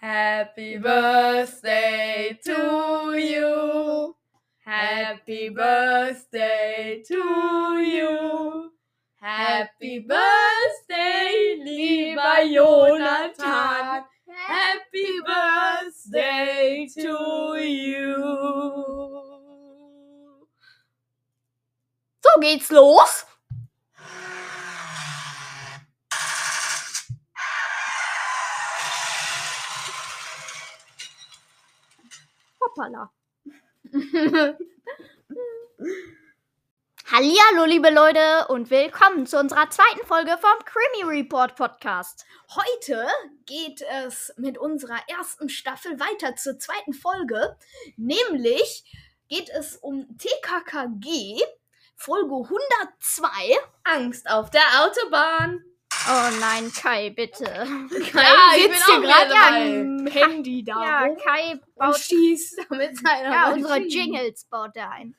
Happy birthday to you. Happy birthday to you. Happy birthday, lieber Jonathan. Happy birthday to you. So geht's los. Hoppala. Hallihallo, liebe Leute, und willkommen zu unserer zweiten Folge vom Creamy Report Podcast. Heute geht es mit unserer ersten Staffel weiter zur zweiten Folge. Nämlich geht es um TKKG, Folge 102. Angst auf der Autobahn. Oh nein, Kai, bitte. Kai ich sitzt hier gerade am Handy da Ja, rum Kai und baut schießt mit seiner ja, unsere. Jingles baut er ein.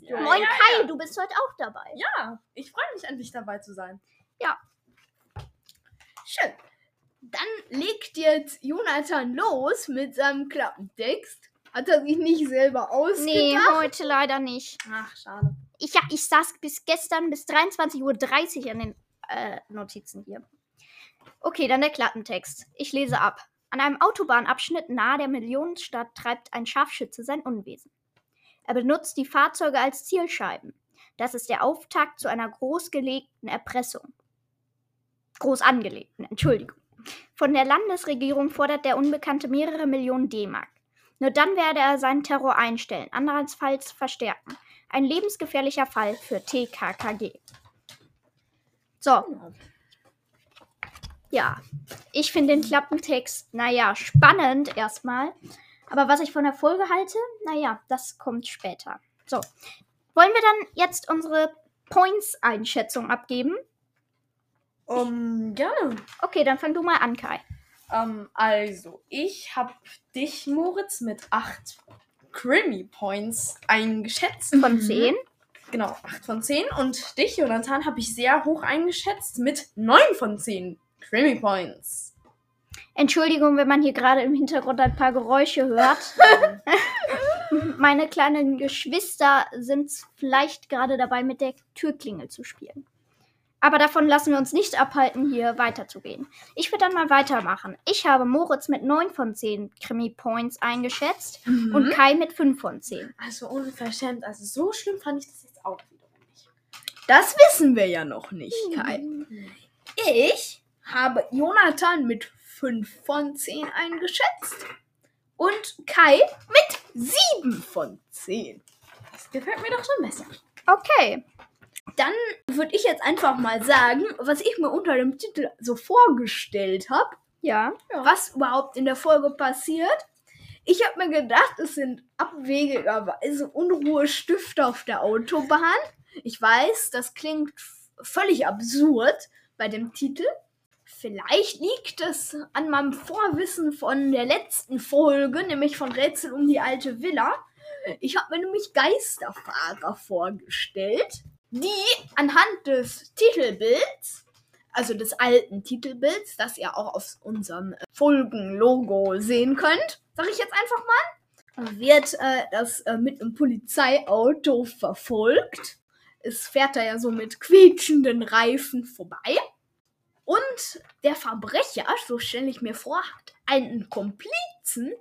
Ja, Moin ja, Kai, ja. du bist heute auch dabei. Ja, ich freue mich endlich dabei zu sein. Schön. Dann legt jetzt Jonathan los mit seinem Klappentext. Hat er sich nicht selber ausgedacht? Nee, heute leider nicht. Ach, schade. Ich, ja, ich saß bis gestern bis 23.30 Uhr an den äh, Notizen hier. Okay, dann der Klappentext. Ich lese ab. An einem Autobahnabschnitt nahe der Millionenstadt treibt ein Scharfschütze sein Unwesen. Er benutzt die Fahrzeuge als Zielscheiben. Das ist der Auftakt zu einer großgelegten Erpressung. Groß angelegten, Entschuldigung. Von der Landesregierung fordert der Unbekannte mehrere Millionen D-Mark. Nur dann werde er seinen Terror einstellen, andernfalls verstärken. Ein lebensgefährlicher Fall für TKKG. So, ja. Ich finde den Klappentext, naja, spannend erstmal. Aber was ich von der Folge halte, naja, das kommt später. So, wollen wir dann jetzt unsere Points-Einschätzung abgeben? Um, gerne. Okay, dann fang du mal an, Kai. Ähm, also, ich habe dich, Moritz, mit 8 Creamy Points eingeschätzt. Von 10. Genau, 8 von 10. Und dich, Jonathan, habe ich sehr hoch eingeschätzt mit 9 von 10 Creamy Points. Entschuldigung, wenn man hier gerade im Hintergrund ein paar Geräusche hört. Meine kleinen Geschwister sind vielleicht gerade dabei, mit der Türklingel zu spielen. Aber davon lassen wir uns nicht abhalten, hier weiterzugehen. Ich würde dann mal weitermachen. Ich habe Moritz mit 9 von 10 Krimi-Points eingeschätzt und Kai mit 5 von 10. Also unverschämt, also so schlimm fand ich das auch wiederum nicht. Das wissen wir ja noch nicht, Kai. Mhm. Ich habe Jonathan mit 5 von 10 eingeschätzt und Kai mit 7 von 10. Das gefällt mir doch schon besser. Okay. Dann würde ich jetzt einfach mal sagen, was ich mir unter dem Titel so vorgestellt habe, Ja. was überhaupt in der Folge passiert. Ich habe mir gedacht, es sind abwegigerweise Unruhestifter auf der Autobahn. Ich weiß, das klingt völlig absurd bei dem Titel. Vielleicht liegt es an meinem Vorwissen von der letzten Folge, nämlich von Rätsel um die alte Villa. Ich habe mir nämlich Geisterfahrer vorgestellt, die anhand des Titelbilds, also des alten Titelbilds, das ihr auch auf unserem Folgenlogo sehen könnt, sage ich jetzt einfach mal, wird äh, das äh, mit einem Polizeiauto verfolgt. Es fährt da ja so mit quietschenden Reifen vorbei. Und der Verbrecher, so stelle ich mir vor, hat einen Komplizen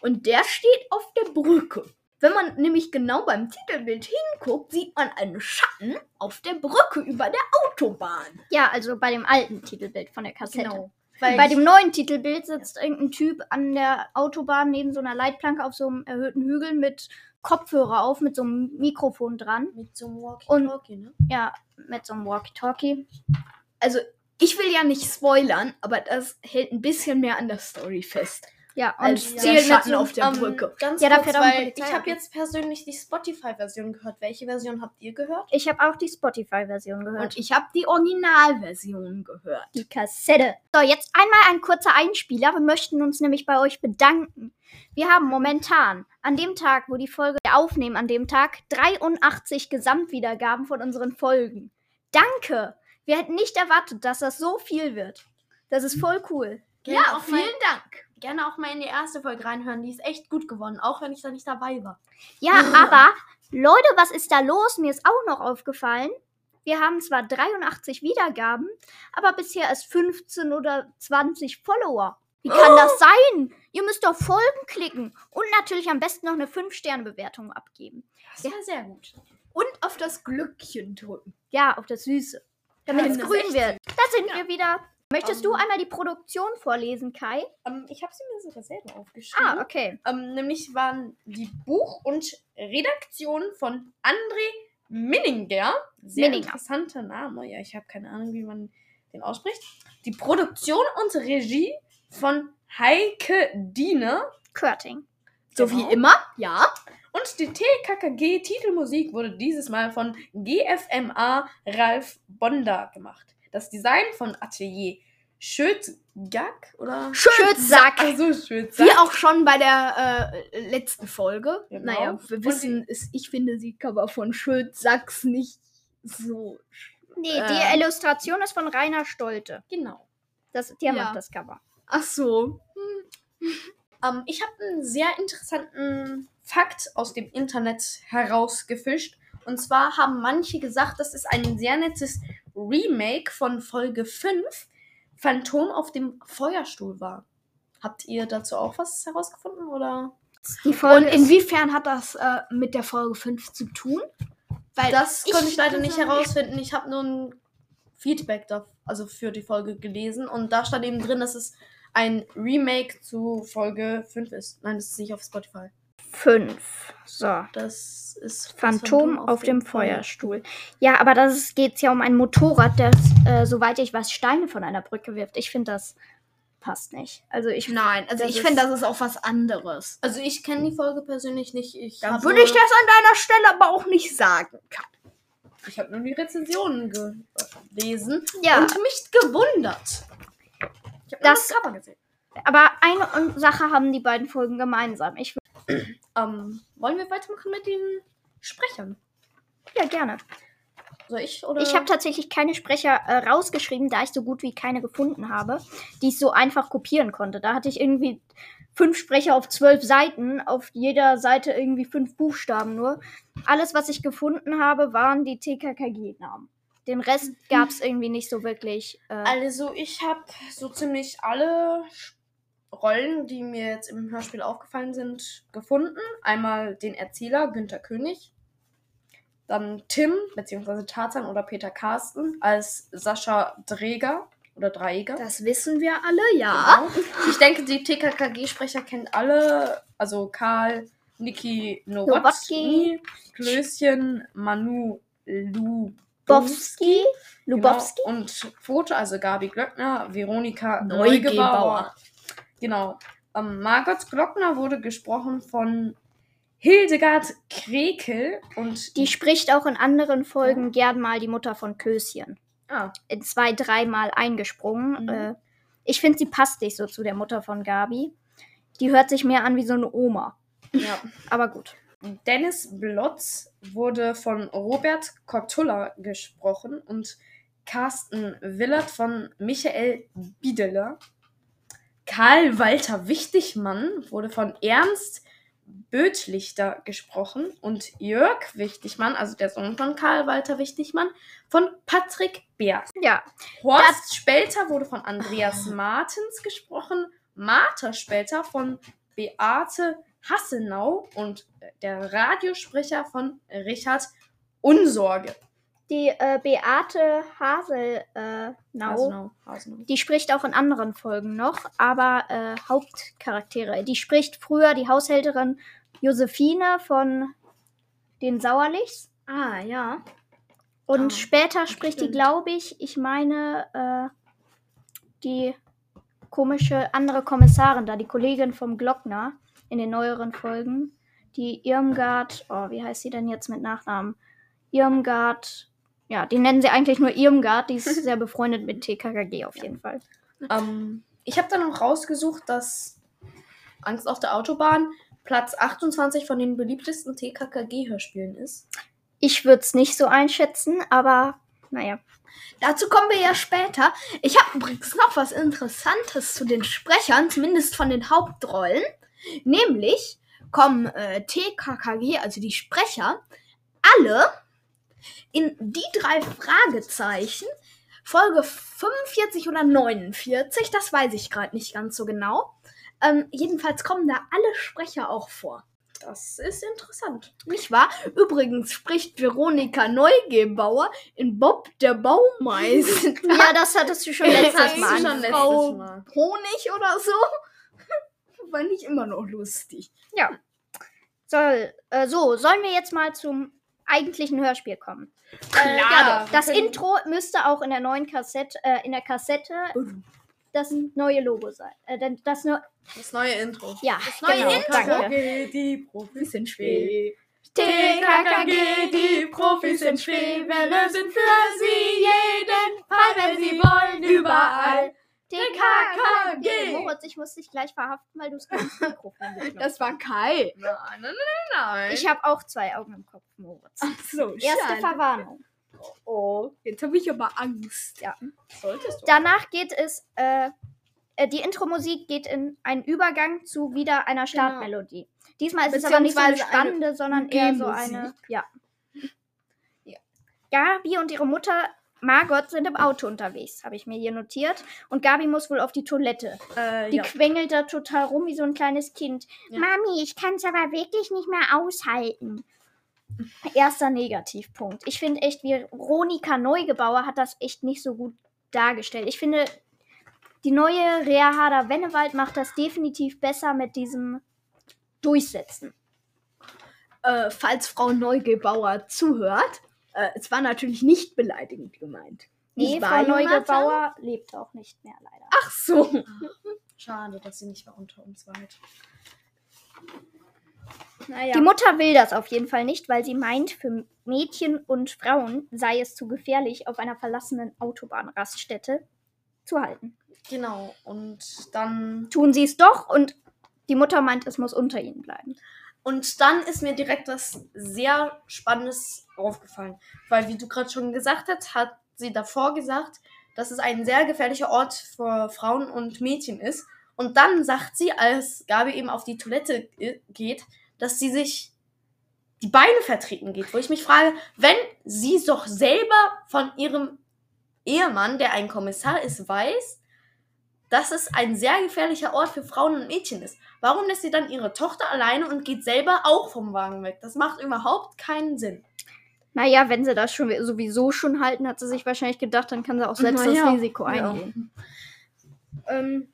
und der steht auf der Brücke. Wenn man nämlich genau beim Titelbild hinguckt, sieht man einen Schatten auf der Brücke über der Autobahn. Ja, also bei dem alten Titelbild von der Kassette. Genau. Und bei dem neuen Titelbild sitzt irgendein Typ an der Autobahn neben so einer Leitplanke auf so einem erhöhten Hügel mit Kopfhörer auf, mit so einem Mikrofon dran. Mit so einem Walkie-Talkie, ne? Ja, mit so einem Walkie-Talkie. also ich will ja nicht spoilern, aber das hält ein bisschen mehr an der Story fest. Ja, und Als ja. der mit Schatten auf der Ähm, Brücke. Ganz Ja, da kurz, ein weil ich habe jetzt persönlich die Spotify-Version gehört. Welche Version habt ihr gehört? Ich habe auch die Spotify-Version gehört. Und ich habe die Originalversion gehört. die Kassette. So, jetzt einmal ein kurzer Einspieler. Wir möchten uns nämlich bei euch bedanken. Wir haben momentan an dem Tag, wo die Folge aufnehmen, an dem Tag 83 Gesamtwiedergaben von unseren Folgen. Danke! Wir hätten nicht erwartet, dass das so viel wird. Das ist voll cool. Ja, vielen Dank. Gerne auch mal in die erste Folge reinhören. Die ist echt gut geworden, auch wenn ich da nicht dabei war. Ja, aber Leute, was ist da los? Mir ist auch noch aufgefallen. Wir haben zwar 83 Wiedergaben, aber bisher erst 15 oder 20 Follower. Wie kann das sein? Ihr müsst auf Folgen klicken und natürlich am besten noch eine 5-Sterne-Bewertung abgeben. Das war sehr gut. Und auf das Glückchen drücken. Ja, auf das Süße. Damit Ja, es grün ist echt wird. Da sind wir wieder. Möchtest du Ähm. einmal die Produktion vorlesen, Kai? Ähm, ich habe sie mir sogar selber aufgeschrieben. Ah, okay. Ähm, nämlich waren die Buch- und Redaktion von André Minninger. Sehr Minninger. interessanter Name. Ja, ich habe keine Ahnung, wie man den ausspricht. Die Produktion und Regie von Heike Diener. Körting. So Genau. wie immer, ja. Und die TKKG-Titelmusik wurde dieses Mal von GFMA Ralf Bonder gemacht. Das Design von Atelier Schötzgack oder? Schützsack. Also Schötzgack. Wie auch schon bei der äh, letzten Folge. Genau. Naja, wir wissen, es, ich finde die Cover von Schuld Sachs nicht so. Nee, Äh. die Illustration ist von Rainer Stolte. Genau. Das, der Ja. macht das Cover. Ach so. Ähm, ich habe einen sehr interessanten Fakt aus dem Internet herausgefischt. Und zwar haben manche gesagt, dass es ein sehr nettes Remake von Folge 5 Phantom auf dem Feuerstuhl war. Habt ihr dazu auch was herausgefunden oder? Und inwiefern hat das äh, mit der Folge 5 zu tun? Weil Das konnte ich leider nicht herausfinden. Ich habe nur ein Feedback da, also für die Folge gelesen und da stand eben drin, dass es ein Remake zu Folge 5 ist. Nein, das ist nicht auf Spotify. 5. So. Das ist das Phantom auf dem Feuerstuhl. Ja, aber das geht ja um ein Motorrad, das, äh, soweit ich weiß, Steine von einer Brücke wirft. Ich finde, das passt nicht. Also ich. Nein, also ich finde, das ist auch was anderes. Also ich kenne die Folge persönlich nicht. Ich Da würde ich das an deiner Stelle aber auch nicht sagen. Ich habe nur die Rezensionen gelesen Ja. und mich gewundert. Ich habe Das- das Cover gesehen. Aber eine Sache haben die beiden Folgen gemeinsam. Ich Ähm, wollen wir weitermachen mit den Sprechern? ja gerne. Soll ich oder? Ich habe tatsächlich keine Sprecher äh, rausgeschrieben, da ich so gut wie keine gefunden habe, die ich so einfach kopieren konnte. Da hatte ich irgendwie fünf Sprecher auf zwölf Seiten, auf jeder Seite irgendwie fünf Buchstaben nur. Alles, was ich gefunden habe, waren die TKKG-Namen. Den Rest gab es irgendwie nicht so wirklich. Äh, Also ich habe so ziemlich alle Rollen, die mir jetzt im Hörspiel aufgefallen sind, gefunden. Einmal den Erzähler Günther König, dann Tim bzw. Tarzan oder Peter Carsten als Sascha Dreger oder Dreiger. Das wissen wir alle, ja. Genau. Ich denke, die TKKG-Sprecher kennt alle, also Karl, Niki Nowotny. Klößchen, Manu Lubowski. Bowski, Lubowski. Genau. Und Foto, also Gabi Glöckner, Veronika Neugebauer. Neugebauer. Genau. Ähm, Margot Glockner wurde gesprochen von Hildegard Krekel und Die spricht auch in anderen Folgen gern mal die Mutter von Köschen. ah, in zwei, dreimal eingesprungen. Mhm. Äh, ich finde, sie passt nicht so zu der Mutter von Gabi. Die hört sich mehr an wie so eine Oma. ja. Aber gut. Dennis Blotz wurde von Robert Kortulla gesprochen und Carsten Willert von Michael Biedeler. Karl Walter Wichtigmann wurde von Ernst Bötlichter gesprochen und Jörg Wichtigmann, also der Sohn von Karl Walter Wichtigmann, von Patrick Beers. Ja, Horst Spelter wurde von Andreas Martens gesprochen, Martha Spelter von Beate Hassenau und der Radiosprecher von Richard Unsorge. Die äh, Beate Haselnau, äh, Nau, Hasenau. Hasenau. die spricht auch in anderen Folgen noch, aber äh, Hauptcharaktere. Die spricht früher die Haushälterin Josephine von den Sauerlichs. Ah, ja. Und Ah, später spricht die, stimmt. glaube ich, ich meine, äh, die komische andere Kommissarin da, die Kollegin vom Glockner in den neueren Folgen. Die Irmgard, oh, wie heißt sie denn jetzt mit Nachnamen? Irmgard, ja, die nennen sie eigentlich nur Irmgard, die ist sehr befreundet mit TKKG auf jeden Fall. Ähm, ich habe dann noch rausgesucht, dass Angst auf der Autobahn Platz 28 von den beliebtesten TKKG-Hörspielen ist. Ich würde es nicht so einschätzen, aber naja. Dazu kommen wir ja später. Ich habe übrigens noch was Interessantes zu den Sprechern, zumindest von den Hauptrollen. Nämlich kommen äh, TKKG, also die Sprecher, alle in die drei Fragezeichen, Folge 45 oder 49, das weiß ich gerade nicht ganz so genau. Ähm, jedenfalls kommen da alle Sprecher auch vor. Das ist interessant. Nicht wahr? Übrigens spricht Veronika Neugebauer in Bob der Baumeister. Ja, das hattest du schon letztes Mal. schon letztes Mal. Honig oder so. Fand ich immer noch lustig. Ja. Soll, äh, so, sollen wir jetzt mal zum eigentlichen Hörspiel kommen? Äh, Klar, ja, wir das Intro müsste auch in der neuen Kassette, äh, in der Kassette das neue Logo sein. Äh, denn das nur, Das neue Intro. ja, Das neue genau, Intro? danke. Die Profis Bisschen spät. TKKG, die Profis sind spät. Wir lösen für sie jeden Fall, wenn sie wollen, überall. TKKG. Moritz, ich muss dich gleich verhaften, weil du es ins Mikrofon Das war Kai. Nein, nein, nein, nein. Ich habe auch zwei Augen im Kopf, Moritz. So, Erste schade. Verwarnung. Oh, jetzt habe ich aber Angst. Ja. Solltest du. Danach geht es, äh, äh, die Intro-Musik geht in einen Übergang zu wieder einer Startmelodie. Diesmal ist es aber nicht so eine Beziehungsweise eine spannende, sondern eher so eine, ja. Ja. Gabi und ihre Mutter Margot sind im Auto unterwegs, habe ich mir hier notiert. Und Gabi muss wohl auf die Toilette. Äh, Die ja. quengelt da total rum wie so ein kleines Kind. Ja. Mami, ich kann es aber wirklich nicht mehr aushalten. Erster Negativpunkt. Ich finde echt, Veronika Neugebauer hat das echt nicht so gut dargestellt. Ich finde, die neue Rea Harder Wennewald macht das definitiv besser mit diesem Durchsetzen. Äh, falls Frau Neugebauer zuhört, äh, es war natürlich nicht beleidigend gemeint. Nee, Nicht Frau? Neugebauer lebt auch nicht mehr, leider. Ach so. Schade, dass sie nicht mehr unter uns war. Naja. Die Mutter will das auf jeden Fall nicht, weil sie meint, für Mädchen und Frauen sei es zu gefährlich, auf einer verlassenen Autobahnraststätte zu halten. Genau. Und dann. Tun sie es doch und die Mutter meint, es muss unter ihnen bleiben. Und dann ist mir direkt was sehr Spannendes aufgefallen. Weil, wie du gerade schon gesagt hast, hat sie davor gesagt, dass es ein sehr gefährlicher Ort für Frauen und Mädchen ist. Und dann sagt sie, als Gabi eben auf die Toilette äh, geht, dass sie sich die Beine vertreten geht. Wo ich mich frage, wenn sie doch selber von ihrem Ehemann, der ein Kommissar ist, weiß, dass es ein sehr gefährlicher Ort für Frauen und Mädchen ist. Warum lässt sie dann ihre Tochter alleine und geht selber auch vom Wagen weg? Das macht überhaupt keinen Sinn. Naja, wenn sie das schon sowieso schon halten, hat sie sich wahrscheinlich gedacht, dann kann sie auch selbst Na ja, das Risiko ja. eingehen. Ähm,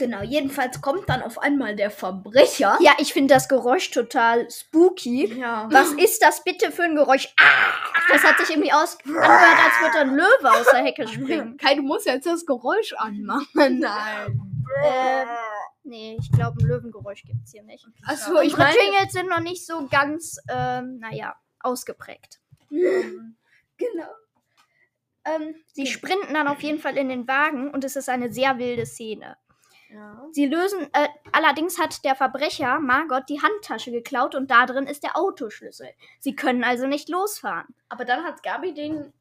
genau, jedenfalls kommt dann auf einmal der Verbrecher. Ja, ich finde das Geräusch total spooky. Ja. Was ist das bitte für ein Geräusch? Ah, das hat sich irgendwie aus angehört, als würde ein Löwe aus der Hecke springen. Kai, du musst jetzt das Geräusch anmachen. Nein. Ähm, nee, ich glaube, ein Löwengeräusch gibt es hier nicht. Achso, ich meine. Jingles sind noch nicht so ganz, ähm, naja, ausgeprägt. Genau. Ähm, sie sprinten dann auf jeden Fall in den Wagen und es ist eine sehr wilde Szene. Ja. Sie lösen, äh, allerdings hat der Verbrecher Margot die Handtasche geklaut und da drin ist der Autoschlüssel. Sie können also nicht losfahren. Aber dann hat Gabi den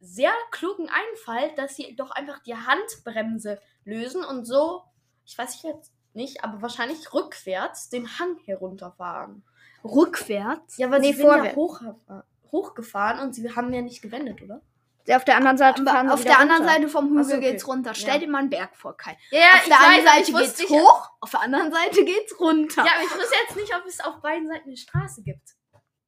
sehr klugen Einfall, dass sie doch einfach die Handbremse lösen und so, ich weiß jetzt nicht, aber wahrscheinlich rückwärts den Hang herunterfahren. Rückwärts? Ja, weil Nee, sie sind ja hoch, hochgefahren und sie haben ja nicht gewendet, oder? Auf der anderen Seite fahren auf der anderen runter. Seite vom Hügel Also, okay. geht's runter. Stell Ja. dir mal einen Berg vor, Kai. Ja, auf der einen Seite geht's hoch, auf der anderen Seite geht's runter. Ja, aber ich wusste jetzt nicht, ob es auf beiden Seiten eine Straße gibt.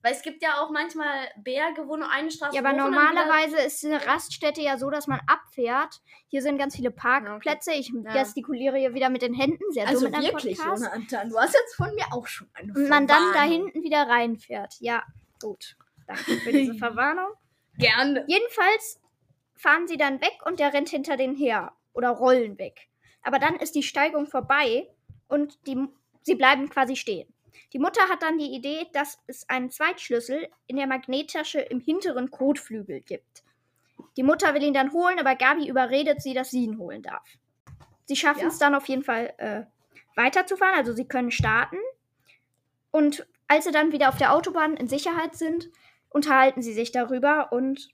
Weil es gibt ja auch manchmal Berge, wo nur eine Straße Ja, aber normalerweise ist eine Raststätte ja so, dass man abfährt. Hier sind ganz viele Parkplätze. Ich Ja. gestikuliere hier wieder mit den Händen. Sehr also wirklich. Jonathan. Du hast jetzt von mir auch schon eine Und man dann da hinten wieder reinfährt. Ja, gut. Danke für diese Verwarnung. Gerne. Jedenfalls fahren sie dann weg und der rennt hinter den her. Oder rollen weg. Aber dann ist die Steigung vorbei und die, sie bleiben quasi stehen. Die Mutter hat dann die Idee, dass es einen Zweitschlüssel in der Magnettasche im hinteren Kotflügel gibt. Die Mutter will ihn dann holen, aber Gabi überredet sie, dass sie ihn holen darf. Sie schaffen Ja. es dann auf jeden Fall äh, weiterzufahren, also sie können starten. Und als sie dann wieder auf der Autobahn in Sicherheit sind, unterhalten sie sich darüber und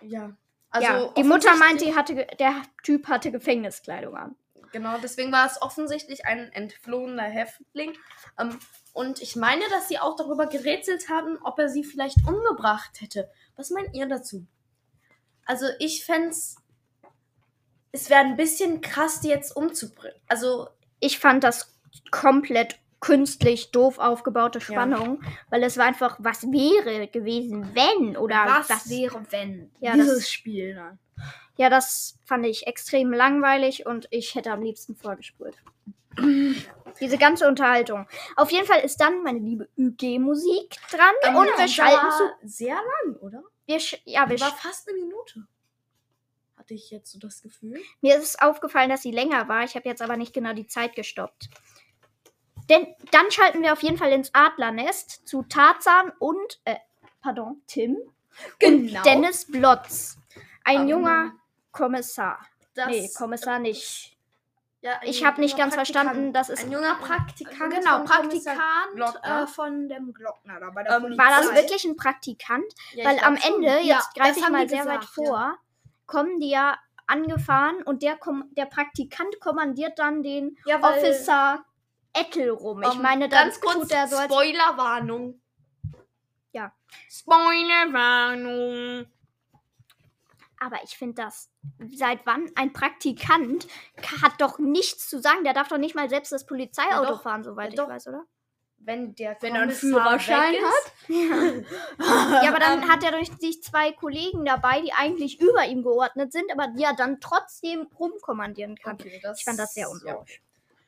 Ja. Also ja, die Mutter meint, sie hatte, der Typ hatte Gefängniskleidung an. Genau, deswegen war es offensichtlich ein entflohener Häftling. Ähm, und ich meine, dass sie auch darüber gerätselt haben, ob er sie vielleicht umgebracht hätte. Was meint ihr dazu? Also ich fände es wäre ein bisschen krass, die jetzt umzubringen. Also, Ich fand das komplett künstlich doof aufgebaute Spannung, weil es war einfach, was wäre gewesen, wenn oder was, wäre, wenn? Ja, Dieses das- Spiel dann. Ja, das fand ich extrem langweilig und ich hätte am liebsten vorgespult. Diese ganze Unterhaltung. Auf jeden Fall ist dann meine liebe UG-Musik dran ähm, und wir schalten zu. sehr lang, oder? Wir ja, wir war fast eine Minute. Hatte ich jetzt so das Gefühl. mir ist aufgefallen, dass sie länger war. Ich habe jetzt aber nicht genau die Zeit gestoppt. Denn dann schalten wir auf jeden Fall ins Adlernest zu Tarzan und, äh, pardon, Tim Genau. und Dennis Blotz. Ein Ähm, junger Kommissar. Das, nee, Kommissar nicht. ja, Ich habe nicht ganz verstanden, das ist. Ein junger Praktikant. genau, Praktikant äh, von dem Glockner da bei der Ähm, Polizei. War das wirklich ein Praktikant? Ja, Weil am glaub schon. Ende, Ja, jetzt greife ich mal sehr weit gesagt, vor, kommen die ja angefahren und der, Kom der Praktikant kommandiert dann den ja, weil- Officer Ettel rum. Ich Ähm, meine, dann ganz kurz tut er so als Spoilerwarnung. Ja. Spoilerwarnung. Aber ich finde das, seit wann ein Praktikant hat doch nichts zu sagen. Der darf doch nicht mal selbst das Polizeiauto Ja, doch. fahren, soweit Ja, ich doch. weiß, oder? Wenn der Wenn er einen Kommissar Führerschein weg ist, Ja, aber dann Ähm. hat er durch sich zwei Kollegen dabei, die eigentlich über ihm geordnet sind, aber die er dann trotzdem rumkommandieren kann. Okay, das, Ich fand das sehr ja. unlogisch.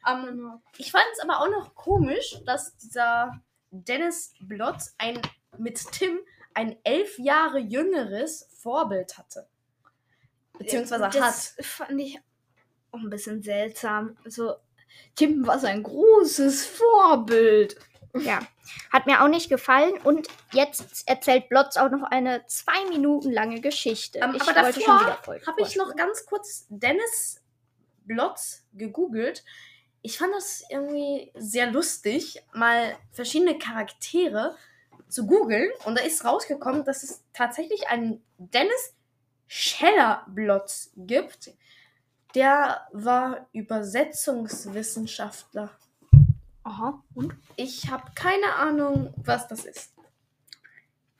Ähm, ich fand es aber auch noch komisch, dass dieser Dennis Blotz ein, mit Tim ein elf Jahre jüngeres Vorbild hatte. Beziehungsweise hat. das fand ich auch ein bisschen seltsam. Also, Tim war sein großes Vorbild. Ja, hat mir auch nicht gefallen. Und jetzt erzählt Blotz auch noch eine zwei Minuten lange Geschichte. Ähm, ich aber wollte davor schon wieder voll Habe ich noch ganz kurz Dennis Blotz gegoogelt. Ich fand das irgendwie sehr lustig, mal verschiedene Charaktere zu googeln. Und da ist rausgekommen, dass es tatsächlich einen Dennis Scheller Blotz gibt. Der war Übersetzungswissenschaftler. Aha. Und? Ich habe keine Ahnung, was das ist.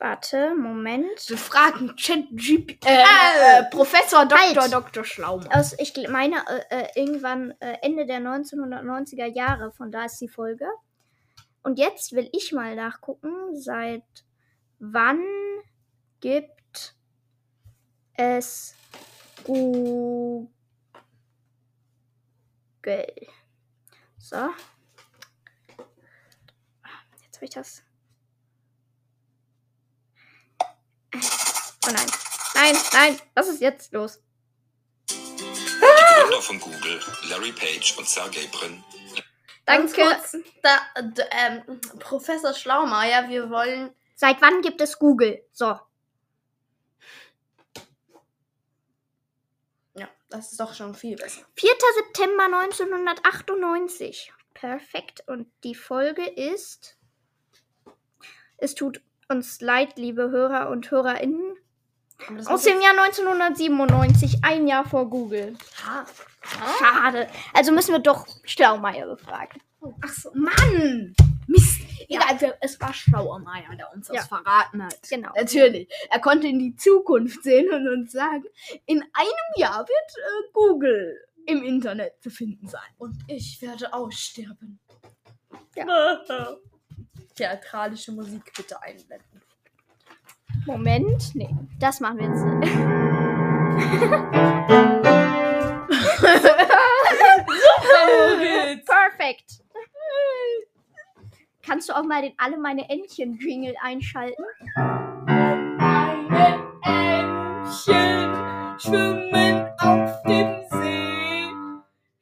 Warte, Moment. Wir fragen ChatGP. Äh, äh, Professor Dr. Halt. Dr. Schlaumer. Aus, ich meine, äh, äh, irgendwann äh, Ende der 1990er Jahre, von da ist die Folge. Und jetzt will ich mal nachgucken, seit wann gibt es Google? So. Jetzt habe ich das. Oh nein. Nein, nein, was ist jetzt los? Die Gründer von Google, Larry Page und Sergey Brin, Danke. kurz, da, d- ähm, Professor Schlaumeier, wir wollen Seit wann gibt es Google? So. Ja, das ist doch schon viel besser. 4. September 1998. Perfekt. Und die Folge ist. Es tut uns leid, liebe Hörer und HörerInnen. Aus dem Jahr 1997, ein Jahr vor Google. Ha. Schade. Also müssen wir doch Schlaumeier befragen. Ach so, Mann! Mist! Egal, wir- es war Schlauermeier, der uns das Ja. verraten hat. Genau. Natürlich. Er konnte in die Zukunft sehen und uns sagen, in einem Jahr wird äh, Google im Internet zu finden sein. Und ich werde aussterben. Ja. Theatralische Musik bitte einblenden. Moment. Nee, das machen wir jetzt nicht. Perfekt. Kannst du auch mal den Alle meine Entchen-Jingle einschalten? Meine Entchen schwimmen auf dem See,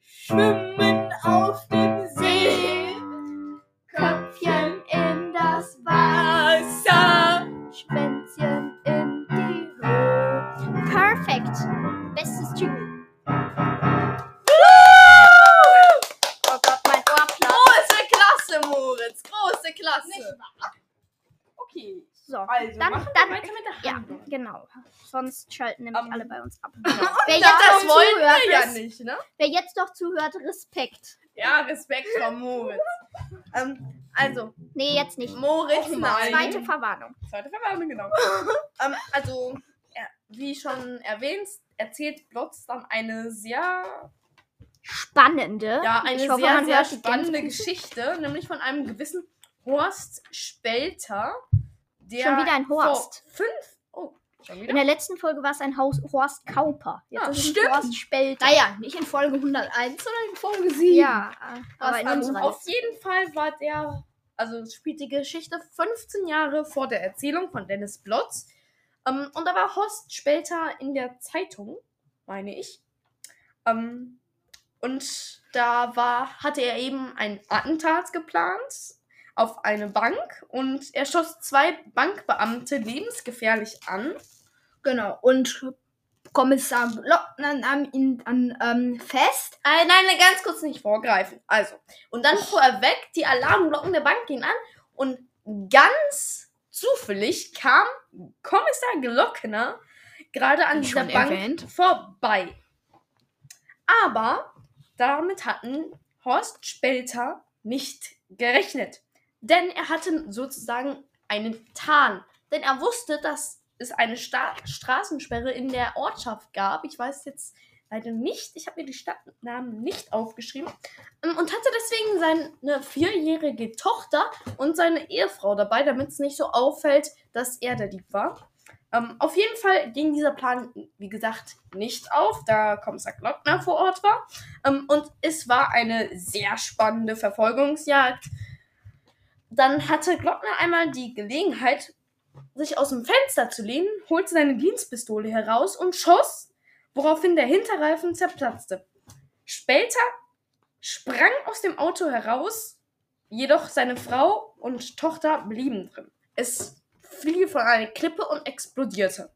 schwimmen auf Also, dann, machen wir dann, weiter mit der ja, Handlung. genau. Sonst schalten nämlich Ähm, alle bei uns ab. Genau. Wer Das, jetzt, das noch wollen zuhört, wir ja nicht, ne? wer jetzt noch zuhört, Respekt. Ja, Respekt vor Moritz. ähm, also, Nee, jetzt nicht. Moritz, nein. Zweite Verwarnung. Zweite Verwarnung, genau. ähm, also, ja, wie schon erwähnt, erzählt Blotz dann eine sehr, Spannende. ja, eine hoffe, sehr, sehr spannende Geschichte, nämlich von einem gewissen Horst Spelter, der Schon wieder ein Horst. vor fünf, oh, schon wieder? In der letzten Folge war es ein Haus Horst Kauper. Jetzt Ah, ist es stimmt. ein Horst Spelter. Naja, nicht in Folge 101, sondern in Folge 7. Ja, aber in also unserer auf jeden Fall war der, also spielt die Geschichte 15 Jahre vor der Erzählung von Dennis Blotz. Ähm, und da war Horst Spelter in der Zeitung, meine ich. Ähm, und da war, hatte er eben ein Attentat geplant auf eine Bank und er schoss zwei Bankbeamte lebensgefährlich an. Genau. Und Kommissar Glockner nahm ihn dann ähm, fest. Äh, nein, nein, ganz kurz nicht vorgreifen. Also, und dann vorweg, die Alarmglocken der Bank gehen an und ganz zufällig kam Kommissar Glockner gerade an dieser Bank erwähnt. vorbei. Aber damit hatten Horst Spelter nicht gerechnet. Denn er hatte sozusagen einen Tarn. Denn er wusste, dass es eine Sta Straßensperre in der Ortschaft gab. Ich weiß jetzt leider nicht. Ich habe mir die Stadtnamen nicht aufgeschrieben. Ähm, Und hatte deswegen seine vierjährige Tochter und seine Ehefrau dabei, damit es nicht so auffällt, dass er der Dieb war. Ähm, auf jeden Fall ging dieser Plan, wie gesagt, nicht auf, da Kommissar Glockner vor Ort war. Ähm, und es war eine sehr spannende Verfolgungsjagd. Dann hatte Glockner einmal die Gelegenheit, sich aus dem Fenster zu lehnen, holte seine Dienstpistole heraus und schoss, woraufhin der Hinterreifen zerplatzte. Spelter sprang aus dem Auto heraus, jedoch seine Frau und Tochter blieben drin. Es fiel von einer Klippe und explodierte.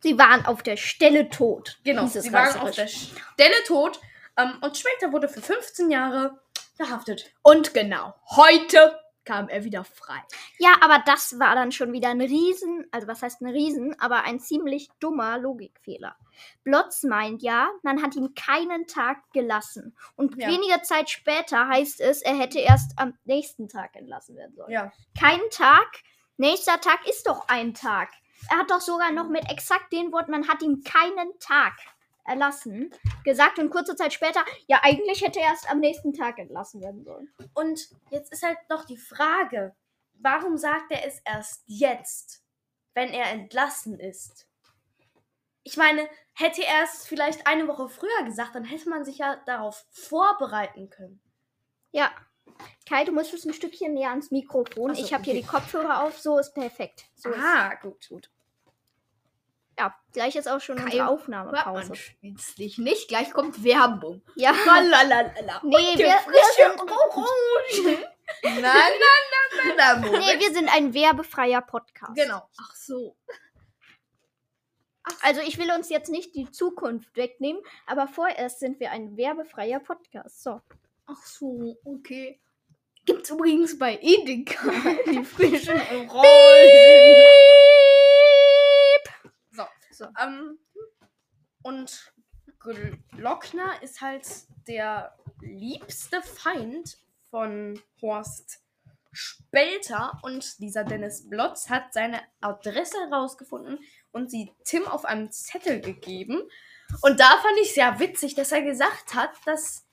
Sie waren auf der Stelle tot. Genau, sie waren auf der Stelle tot ähm, und später wurde für 15 Jahre verhaftet. Und genau, heute kam er wieder frei. Ja, aber das war dann schon wieder ein Riesen, also was heißt ein Riesen, aber ein ziemlich dummer Logikfehler. Blotz meint ja, man hat ihm keinen Tag gelassen. Und Ja. wenige Zeit später heißt es, er hätte erst am nächsten Tag entlassen werden sollen. Ja. Kein Tag, nächster Tag ist doch ein Tag. Er hat doch sogar noch mit exakt den Worten, man hat ihm keinen Tag erlassen, gesagt und kurze Zeit später, ja, eigentlich hätte er erst am nächsten Tag entlassen werden sollen. Und jetzt ist halt noch die Frage, warum sagt er es erst jetzt, wenn er entlassen ist? Ich meine, hätte er es vielleicht eine Woche früher gesagt, dann hätte man sich ja darauf vorbereiten können. Ja. Kai, du musst ein Stückchen näher ans Mikrofon. So, ich habe hier okay. die Kopfhörer auf, so ist perfekt. So ist, ah, gut, gut. Ja, gleich ist auch schon Kai, unsere Aufnahmepause. schließlich nicht. Gleich kommt Werbung. Ja. Lalalala. Nee, wir, wir, sind, Orange. Nein, nein, nein, nein, nein, nee, wir sind ein werbefreier Podcast. Genau. Ach so. Also ich will uns jetzt nicht die Zukunft wegnehmen, aber vorerst sind wir ein werbefreier Podcast. So. Ach so, okay. Gibt's übrigens bei Edeka die frischen Orangen. So. Ähm, und Glockner ist halt der liebste Feind von Horst Spelter und dieser Dennis Blotz hat seine Adresse herausgefunden und sie Tim auf einem Zettel gegeben. Und da fand ich sehr witzig, dass er gesagt hat, dass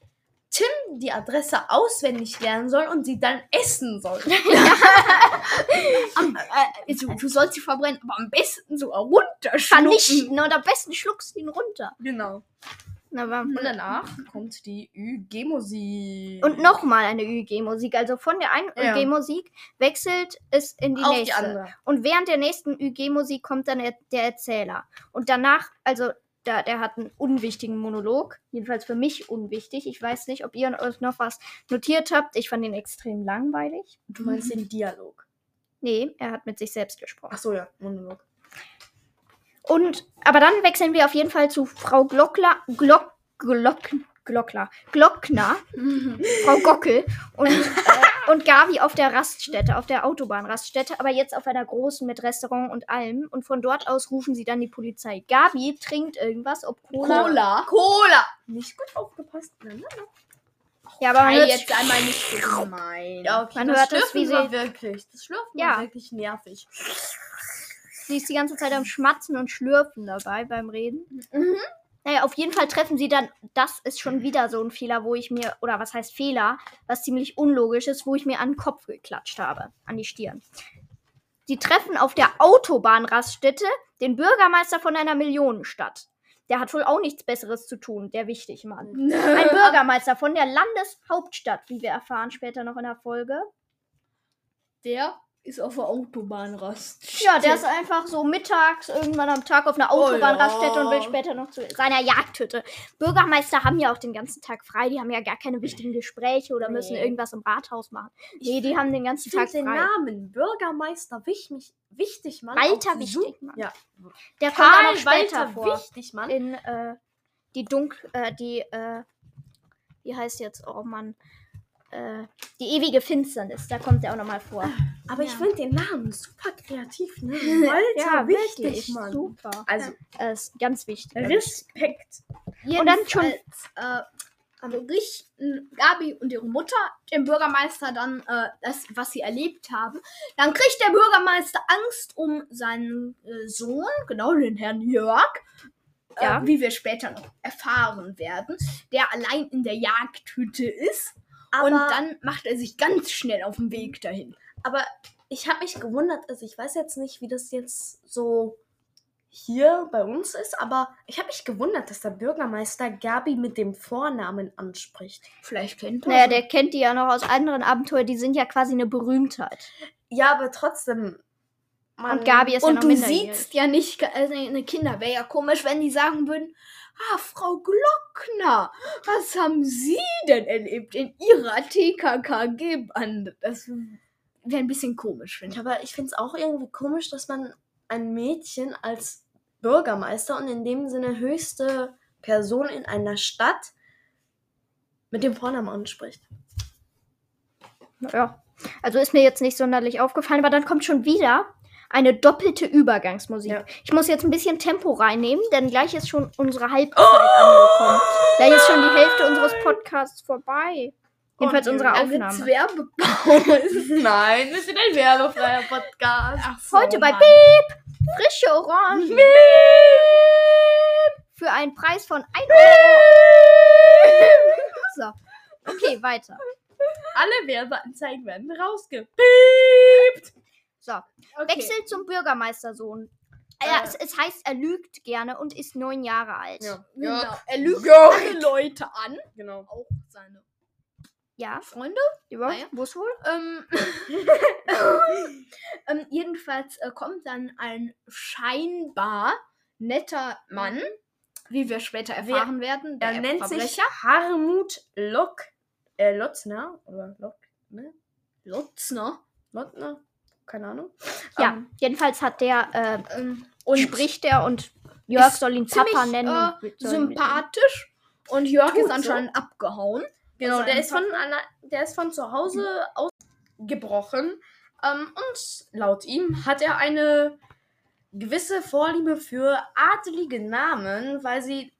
Tim die Adresse auswendig lernen soll und sie dann essen soll. Am, äh, du, du sollst sie verbrennen, aber am besten so runterschlucken. Vernichten und am besten schluckst du ihn runter. genau. Aber, Und danach kommt die ÜG-Musik. und nochmal eine ÜG-Musik. Also von der einen Ja. ÜG-Musik wechselt es in die auf nächste. die. Und während der nächsten ÜG-Musik kommt dann der Erzähler. Und danach, also der, der hat einen unwichtigen Monolog. Jedenfalls für mich unwichtig. Ich weiß nicht, ob ihr euch noch was notiert habt. Ich fand ihn extrem langweilig. Du meinst den Dialog. Nee, er hat mit sich selbst gesprochen. Ach so, ja, Monolog. Und, aber dann wechseln wir auf jeden Fall zu Frau Glockler, Glock, Glock, Glockler, Glockner, Frau Gockel. Und äh, Und Gavi auf der Raststätte, auf der Autobahnraststätte, aber jetzt auf einer großen mit Restaurant und allem. Und von dort aus rufen sie dann die Polizei. Gabi trinkt irgendwas, ob Cola. Cola. Cola. Nicht gut aufgepasst. Nein, nein, nein. Ja, aber man hört jetzt einmal nicht so gemein. Okay. Man das hört das, Schlürfen wie sie- wirklich. Das Schlürfen Ja. war wirklich nervig. sie ist die ganze Zeit am Schmatzen und Schlürfen dabei beim Reden. Mhm. Naja, auf jeden Fall treffen sie dann, das ist schon wieder so ein Fehler, wo ich mir, oder was heißt Fehler, was ziemlich unlogisch ist, wo ich mir an den Kopf geklatscht habe, an die Stirn. Sie treffen auf der Autobahnraststätte den Bürgermeister von einer Millionenstadt. Der hat wohl auch nichts Besseres zu tun, der wichtig Mann. Ein Bürgermeister von der Landeshauptstadt, wie wir erfahren später noch in der Folge. Der ist auf der Autobahnrast. Ja, der ist einfach so mittags irgendwann am Tag auf einer Autobahnraststätte ja. und will später noch zu seiner Jagdhütte. Bürgermeister haben ja auch den ganzen Tag frei, die haben ja gar keine wichtigen Gespräche oder müssen Nee. irgendwas im Rathaus machen. Nee, die haben den ganzen Tag frei. den Namen Bürgermeister wichtig, wichtig Mann. Walter Wichtigmann. Ja. Der kommt auch Karl noch später Walter vor. Wichtigmann. In äh, die Dunkel, äh, die, äh, wie heißt jetzt, oh Mann, äh, die ewige Finsternis, da kommt er auch nochmal vor. Aber ich Ja. finde den Namen super kreativ, ne? Walter Wichtigmann. super. Also Er ist ganz wichtig. Respekt. Und dann schon äh, berichten Gabi und ihre Mutter dem Bürgermeister dann äh, das, was sie erlebt haben. Dann kriegt der Bürgermeister Angst um seinen äh, Sohn, genau den Herrn Jörg, Ja. äh, wie wir später noch erfahren werden, der allein in der Jagdhütte ist. Aber, und dann macht er sich ganz schnell auf den Weg dahin. aber ich habe mich gewundert, also ich weiß jetzt nicht, wie das jetzt so hier bei uns ist, aber ich habe mich gewundert, dass der Bürgermeister Gabi mit dem Vornamen anspricht. Vielleicht kennt er Naja, der kennt die ja noch aus anderen Abenteuern, die sind ja quasi eine Berühmtheit. Ja, aber trotzdem. man- Und Gabi ist ja Und noch du minderjährig. siehst ja nicht, also eine Kinder wäre ja komisch, wenn die sagen würden, ah, Frau Glockner, was haben Sie denn erlebt in Ihrer TKKG-Bande? Das wäre ein bisschen komisch, finde ich. Aber ich finde es auch irgendwie komisch, dass man ein Mädchen als Bürgermeister und in dem Sinne höchste Person in einer Stadt mit dem Vornamen anspricht. Ja. Also ist mir jetzt nicht sonderlich aufgefallen, aber dann kommt schon wieder eine doppelte Übergangsmusik. Ja. Ich muss jetzt ein bisschen Tempo reinnehmen, denn gleich ist schon unsere Halbzeit angekommen. Gleich ist schon die Hälfte unseres Podcasts vorbei. Jedenfalls Oh, unsere Aufnahme. Werbepause. Nein, wir sind ein werbefreier Podcast. So, Heute bei Mann. Beep! Frische Orangen. Für einen Preis von 1 Euro. So. Okay, weiter. Alle Werbeanzeigen werden rausgepiept. So. Okay. Wechsel zum Bürgermeistersohn. Äh. Ja, es, es heißt, er lügt gerne und ist neun Jahre alt. Genau. Er lügt Ja. alle Leute an. Genau. Auch seine Ja, Freunde. ja. Ah ja. wo ist wohl? Ähm, ähm, jedenfalls äh, kommt dann ein scheinbar netter Mann, wie wir später erfahren werden. Er der nennt sich. Harmut Lock, äh, Lotzner oder Lock, ne? Lutzner. Lottner? Keine Ahnung. Ja, Ähm, jedenfalls hat der, äh, Ähm, und spricht er und Jörg ist soll ihn ziemlich, Papa nennen. äh, sympathisch. Und Jörg Tut ist so. anscheinend abgehauen. Genau, Aus der ist, von einer, der ist von zu Hause ausgebrochen. Ähm, und laut ihm hat er eine gewisse Vorliebe für adelige Namen, weil sie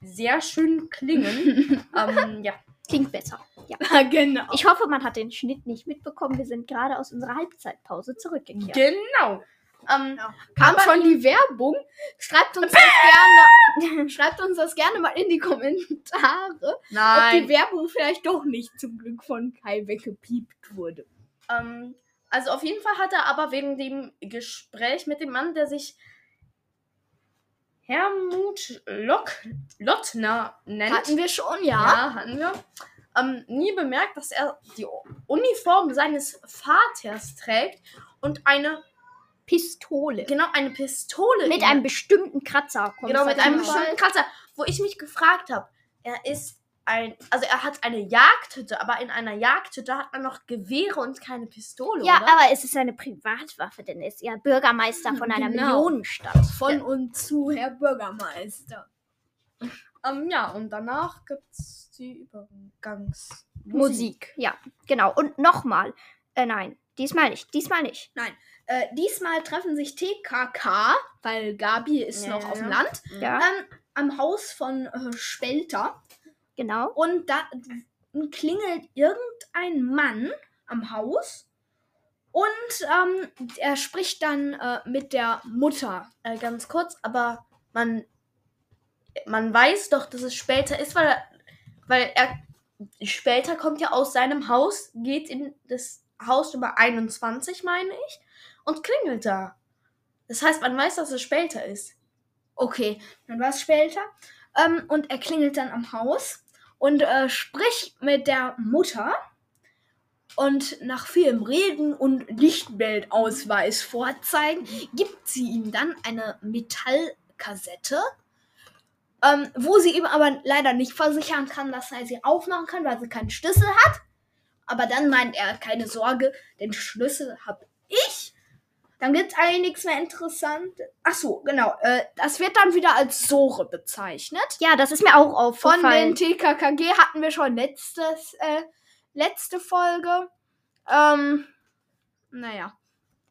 sehr schön klingen. ähm, ja. Klingt besser. Ja. genau. Ich hoffe, man hat den Schnitt nicht mitbekommen. Wir sind gerade aus unserer Halbzeitpause zurückgekehrt. Genau. Ähm, Kam aber schon die Werbung. Schreibt uns das gerne. Schreibt uns das gerne mal in die Kommentare. ob die nein. Werbung vielleicht doch nicht zum Glück von Kai weggepiept wurde. Ähm, also auf jeden Fall hat er aber wegen dem Gespräch mit dem Mann, der sich Hermut Lock, Lottner nennt. Hatten wir schon, Ja, ja. hatten wir. Ähm, nie bemerkt, dass er die Uniform seines Vaters trägt und eine, Pistole. genau, eine Pistole. Mit in- einem bestimmten Kratzer. kommt genau, mit einem bestimmten Kratzer, wo ich mich gefragt habe, er ist ein, also er hat eine Jagdhütte, aber in einer Jagdhütte hat man noch Gewehre und keine Pistole, Ja, oder? aber es ist eine Privatwaffe, denn er ist ja Bürgermeister von einer Genau. Millionenstadt. Von und zu, Herr Bürgermeister. Ähm, ja, und danach gibt's die Übergangsmusik. Musik. Ja, genau. Und nochmal. Äh, nein, diesmal nicht. Diesmal nicht. Äh, diesmal treffen sich TKK, weil Gabi ist Ja, noch auf dem. Land, Ja, ähm, am Haus von äh, Spelter. genau. Und da klingelt irgendein Mann am Haus. Und ähm, er spricht dann äh, mit der Mutter. Äh, ganz kurz, aber man, man weiß doch, dass es später ist, weil er, weil er später kommt ja aus seinem Haus, geht in das Haus Nummer 21, meine ich, und klingelt da. Das heißt, man weiß, dass es später ist. Okay, dann war es später. Ähm, und er klingelt dann am Haus und äh, spricht mit der Mutter. Und nach vielem Reden und Lichtbildausweis vorzeigen, gibt sie ihm dann eine Metallkassette, ähm, wo sie ihm aber leider nicht versichern kann, dass er sie aufmachen kann, weil sie keinen Schlüssel hat. Aber dann meint er, keine Sorge, den Schlüssel habe ich. Dann gibt es eigentlich nichts mehr Interessantes. Ach so, genau. Äh, das wird dann wieder als Sore bezeichnet. Ja, das ist mir auch Von aufgefallen. den TKKG hatten wir schon letztes, äh, letzte Folge. Ähm, naja.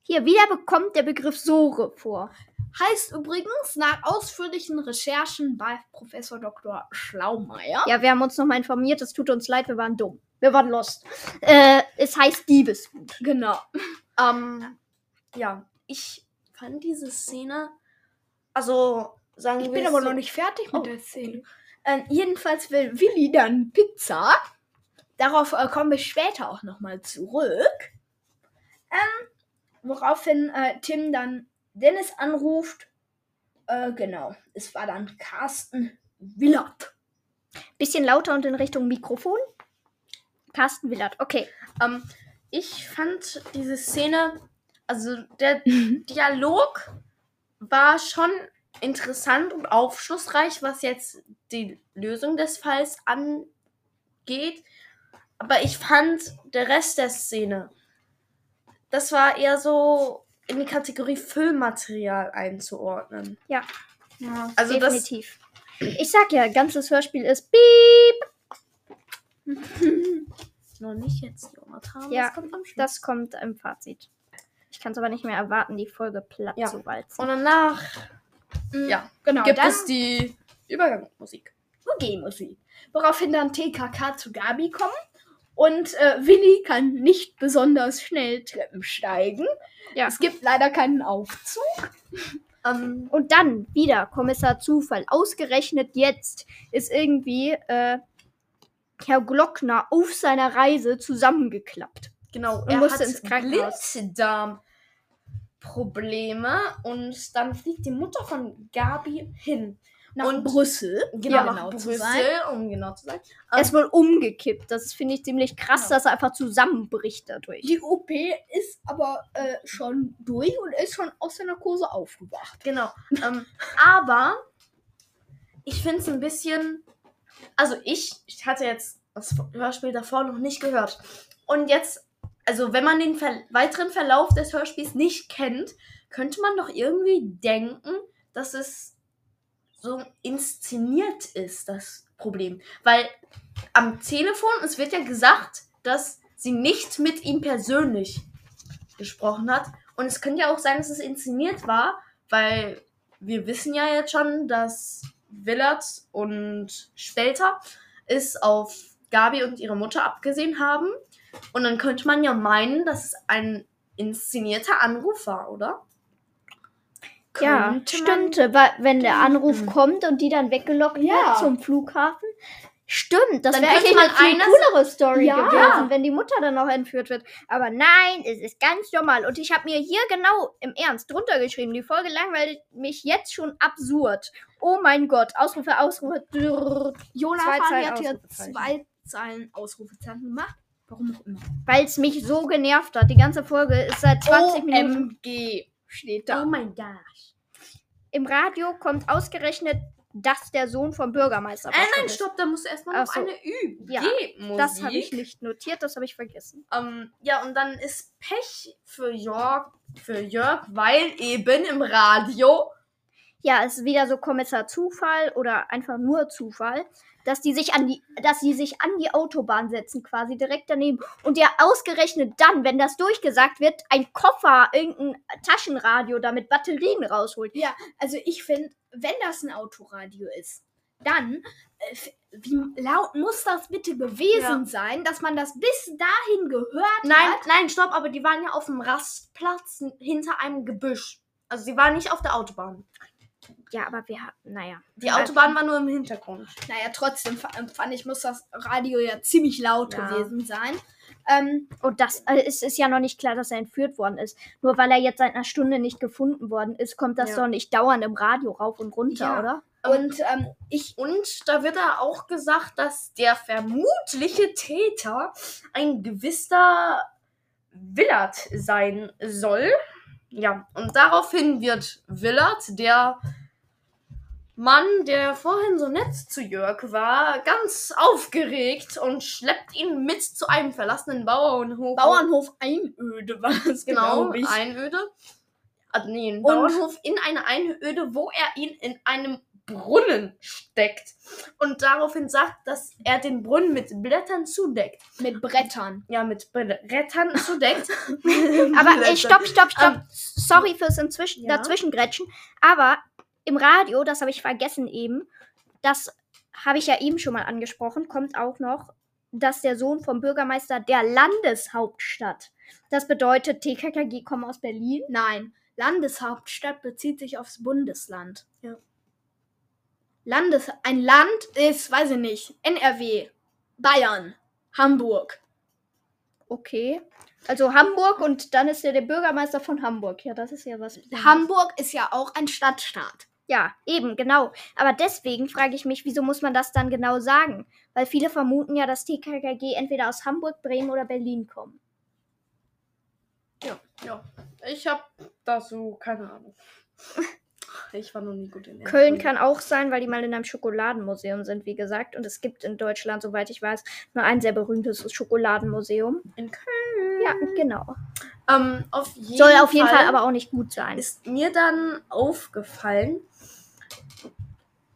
Hier, wieder bekommt der Begriff Sore vor. Heißt übrigens nach ausführlichen Recherchen bei Professor Dr. Schlaumeier. Ja, wir haben uns nochmal informiert. Es tut uns leid, wir waren dumm. Wir waren lost. Äh, es heißt Diebesgut. Genau. Ähm, ja, ich fand diese Szene, also sagen Ich wir bin es aber so, noch nicht fertig mit Oh, der Szene. Ähm, jedenfalls will Willi dann Pizza. Darauf äh, kommen wir später auch nochmal zurück. Ähm, woraufhin äh, Tim dann Dennis anruft. Äh, genau, es war dann Carsten Willert. Bisschen lauter und in Richtung Mikrofon. Carsten Willert. Okay. Ähm, ich fand diese Szene, also der Dialog war schon interessant und aufschlussreich, was jetzt die Lösung des Falls angeht. Aber ich fand der Rest der Szene, das war eher so in die Kategorie Füllmaterial einzuordnen. Ja. Ja, also das, definitiv. Ich sag ja, ganzes Hörspiel ist Piep. noch nicht jetzt, Jonathan. Ja, das kommt am Schluss. Das kommt im Fazit. Ich kann es aber nicht mehr erwarten, die Folge platt Ja. zu walzen. Und danach Ja, genau. gibt dann es die Übergangsmusik. UG-Musik. Woraufhin dann TKK zu Gabi kommen. Und äh, Willi kann nicht besonders schnell Treppen steigen. Ja. Es gibt leider keinen Aufzug. Ähm, Und dann wieder Kommissar Zufall. Ausgerechnet jetzt ist irgendwie äh, Herr Glockner auf seiner Reise zusammengeklappt. genau, Er musste ins Krankenhaus. Blinddarmprobleme und dann fliegt die Mutter von Gabi hin. Nach Und- Brüssel. Genau, Ja, nach genau zu Brüssel, sein. um genau zu sein. Er ist wohl umgekippt. Das finde ich ziemlich krass, Ja. dass er einfach zusammenbricht dadurch. Die OP ist aber äh, schon durch und ist schon aus der Narkose aufgewacht. Genau. ähm, aber ich finde es ein bisschen. Also ich, ich hatte jetzt das Hörspiel davor noch nicht gehört. Und jetzt, also wenn man den Ver weiteren Verlauf des Hörspiels nicht kennt, könnte man doch irgendwie denken, dass es so inszeniert ist, das Problem. Weil am Telefon, es wird ja gesagt, dass sie nicht mit ihm persönlich gesprochen hat. Und es könnte ja auch sein, dass es inszeniert war, weil wir wissen ja jetzt schon, dass Willard und Spelter es auf Gabi und ihre Mutter abgesehen haben. Und dann könnte man ja meinen, dass es ein inszenierter Anruf war, oder? Ja, stimmte, weil wenn der Anruf kommt und die dann weggelockt Ja. wird zum Flughafen. Stimmt, das wäre eigentlich eine viel coolere Story Ja. gewesen, wenn die Mutter dann noch entführt wird. Aber nein, es ist ganz normal. Und ich habe mir hier genau im Ernst drunter geschrieben, die Folge langweilt mich jetzt schon absurd. Oh mein Gott, Ausrufe, Ausrufe. drrr. Jonathan hat hier zwei Zeilen Ausrufezeichen gemacht. Warum auch immer. Weil es mich so genervt hat. Die ganze Folge ist seit 20 Minuten. Steht da. Oh mein gosh. Im Radio kommt ausgerechnet, dass der Sohn vom Bürgermeister Äh, nein, ist. stopp, da musst du erstmal noch so. eine Ü. Ja. Das habe ich nicht notiert, das habe ich vergessen. Ähm, ja, und dann ist Pech für Jörg, für Jörg, weil eben im Radio Ja, es ist wieder so Kommissar Zufall oder einfach nur Zufall, dass die sich an die, dass sie sich an die Autobahn setzen, quasi direkt daneben. Und ja ausgerechnet dann, wenn das durchgesagt wird, ein Koffer, irgendein Taschenradio da mit Batterien rausholt. Ja, also ich finde, wenn das ein Autoradio ist, dann, äh, wie laut muss das bitte gewesen Ja. sein, dass man das bis dahin gehört Nein, hat? nein, stopp, aber die waren ja auf dem Rastplatz hinter einem Gebüsch. Also sie waren nicht auf der Autobahn. Ja, aber wir hatten, naja. Die Autobahn war nur im Hintergrund. Naja, trotzdem fa- fand ich, muss das Radio ja ziemlich laut Ja. gewesen sein. Ähm, Und das äh, es ist ja noch nicht klar, dass er entführt worden ist. Nur weil er jetzt seit einer Stunde nicht gefunden worden ist, kommt das Ja. doch nicht dauernd im Radio rauf und runter, Ja. oder? und ähm, ich, Und da wird da auch gesagt, dass der vermutliche Täter ein gewisser Willard sein soll. Ja, und daraufhin wird Willard, der Mann, der vorhin so nett zu Jörg war, ganz aufgeregt und schleppt ihn mit zu einem verlassenen Bauernhof. Bauernhof Einöde war es, genau, ich. Einöde. Also nee, ein Bauernhof in eine Einöde, wo er ihn in einem Brunnen steckt. Und daraufhin sagt, dass er den Brunnen mit Blättern zudeckt. Mit Brettern. Ja, mit Brettern zudeckt. Aber ey, stopp, stopp, stopp. Ähm, Sorry fürs inzwischen ja? dazwischengrätschen. Aber im Radio, das habe ich vergessen eben, das habe ich ja eben schon mal angesprochen, kommt auch noch, dass der Sohn vom Bürgermeister der Landeshauptstadt. Das bedeutet, TKKG kommen aus Berlin. Nein, Landeshauptstadt bezieht sich aufs Bundesland. Ja. Landes ein Land ist, weiß ich nicht, NRW, Bayern, Hamburg. Okay. Also Hamburg und dann ist er der Bürgermeister von Hamburg. Ja, das ist ja was. Hamburg ist ja auch ein Stadtstaat. Ja, eben, genau. Aber deswegen frage ich mich, wieso muss man das dann genau sagen? Weil viele vermuten ja, dass TKKG entweder aus Hamburg, Bremen oder Berlin kommen. Ja, ja. Ich habe dazu keine Ahnung. Ich war noch nie gut in Köln kann auch sein, weil die mal in einem Schokoladenmuseum sind, wie gesagt. Und es gibt in Deutschland, soweit ich weiß, nur ein sehr berühmtes Schokoladenmuseum. In Köln. Ja, genau. Ähm, auf jeden Soll auf jeden Fall aber auch nicht gut sein. ist mir dann aufgefallen,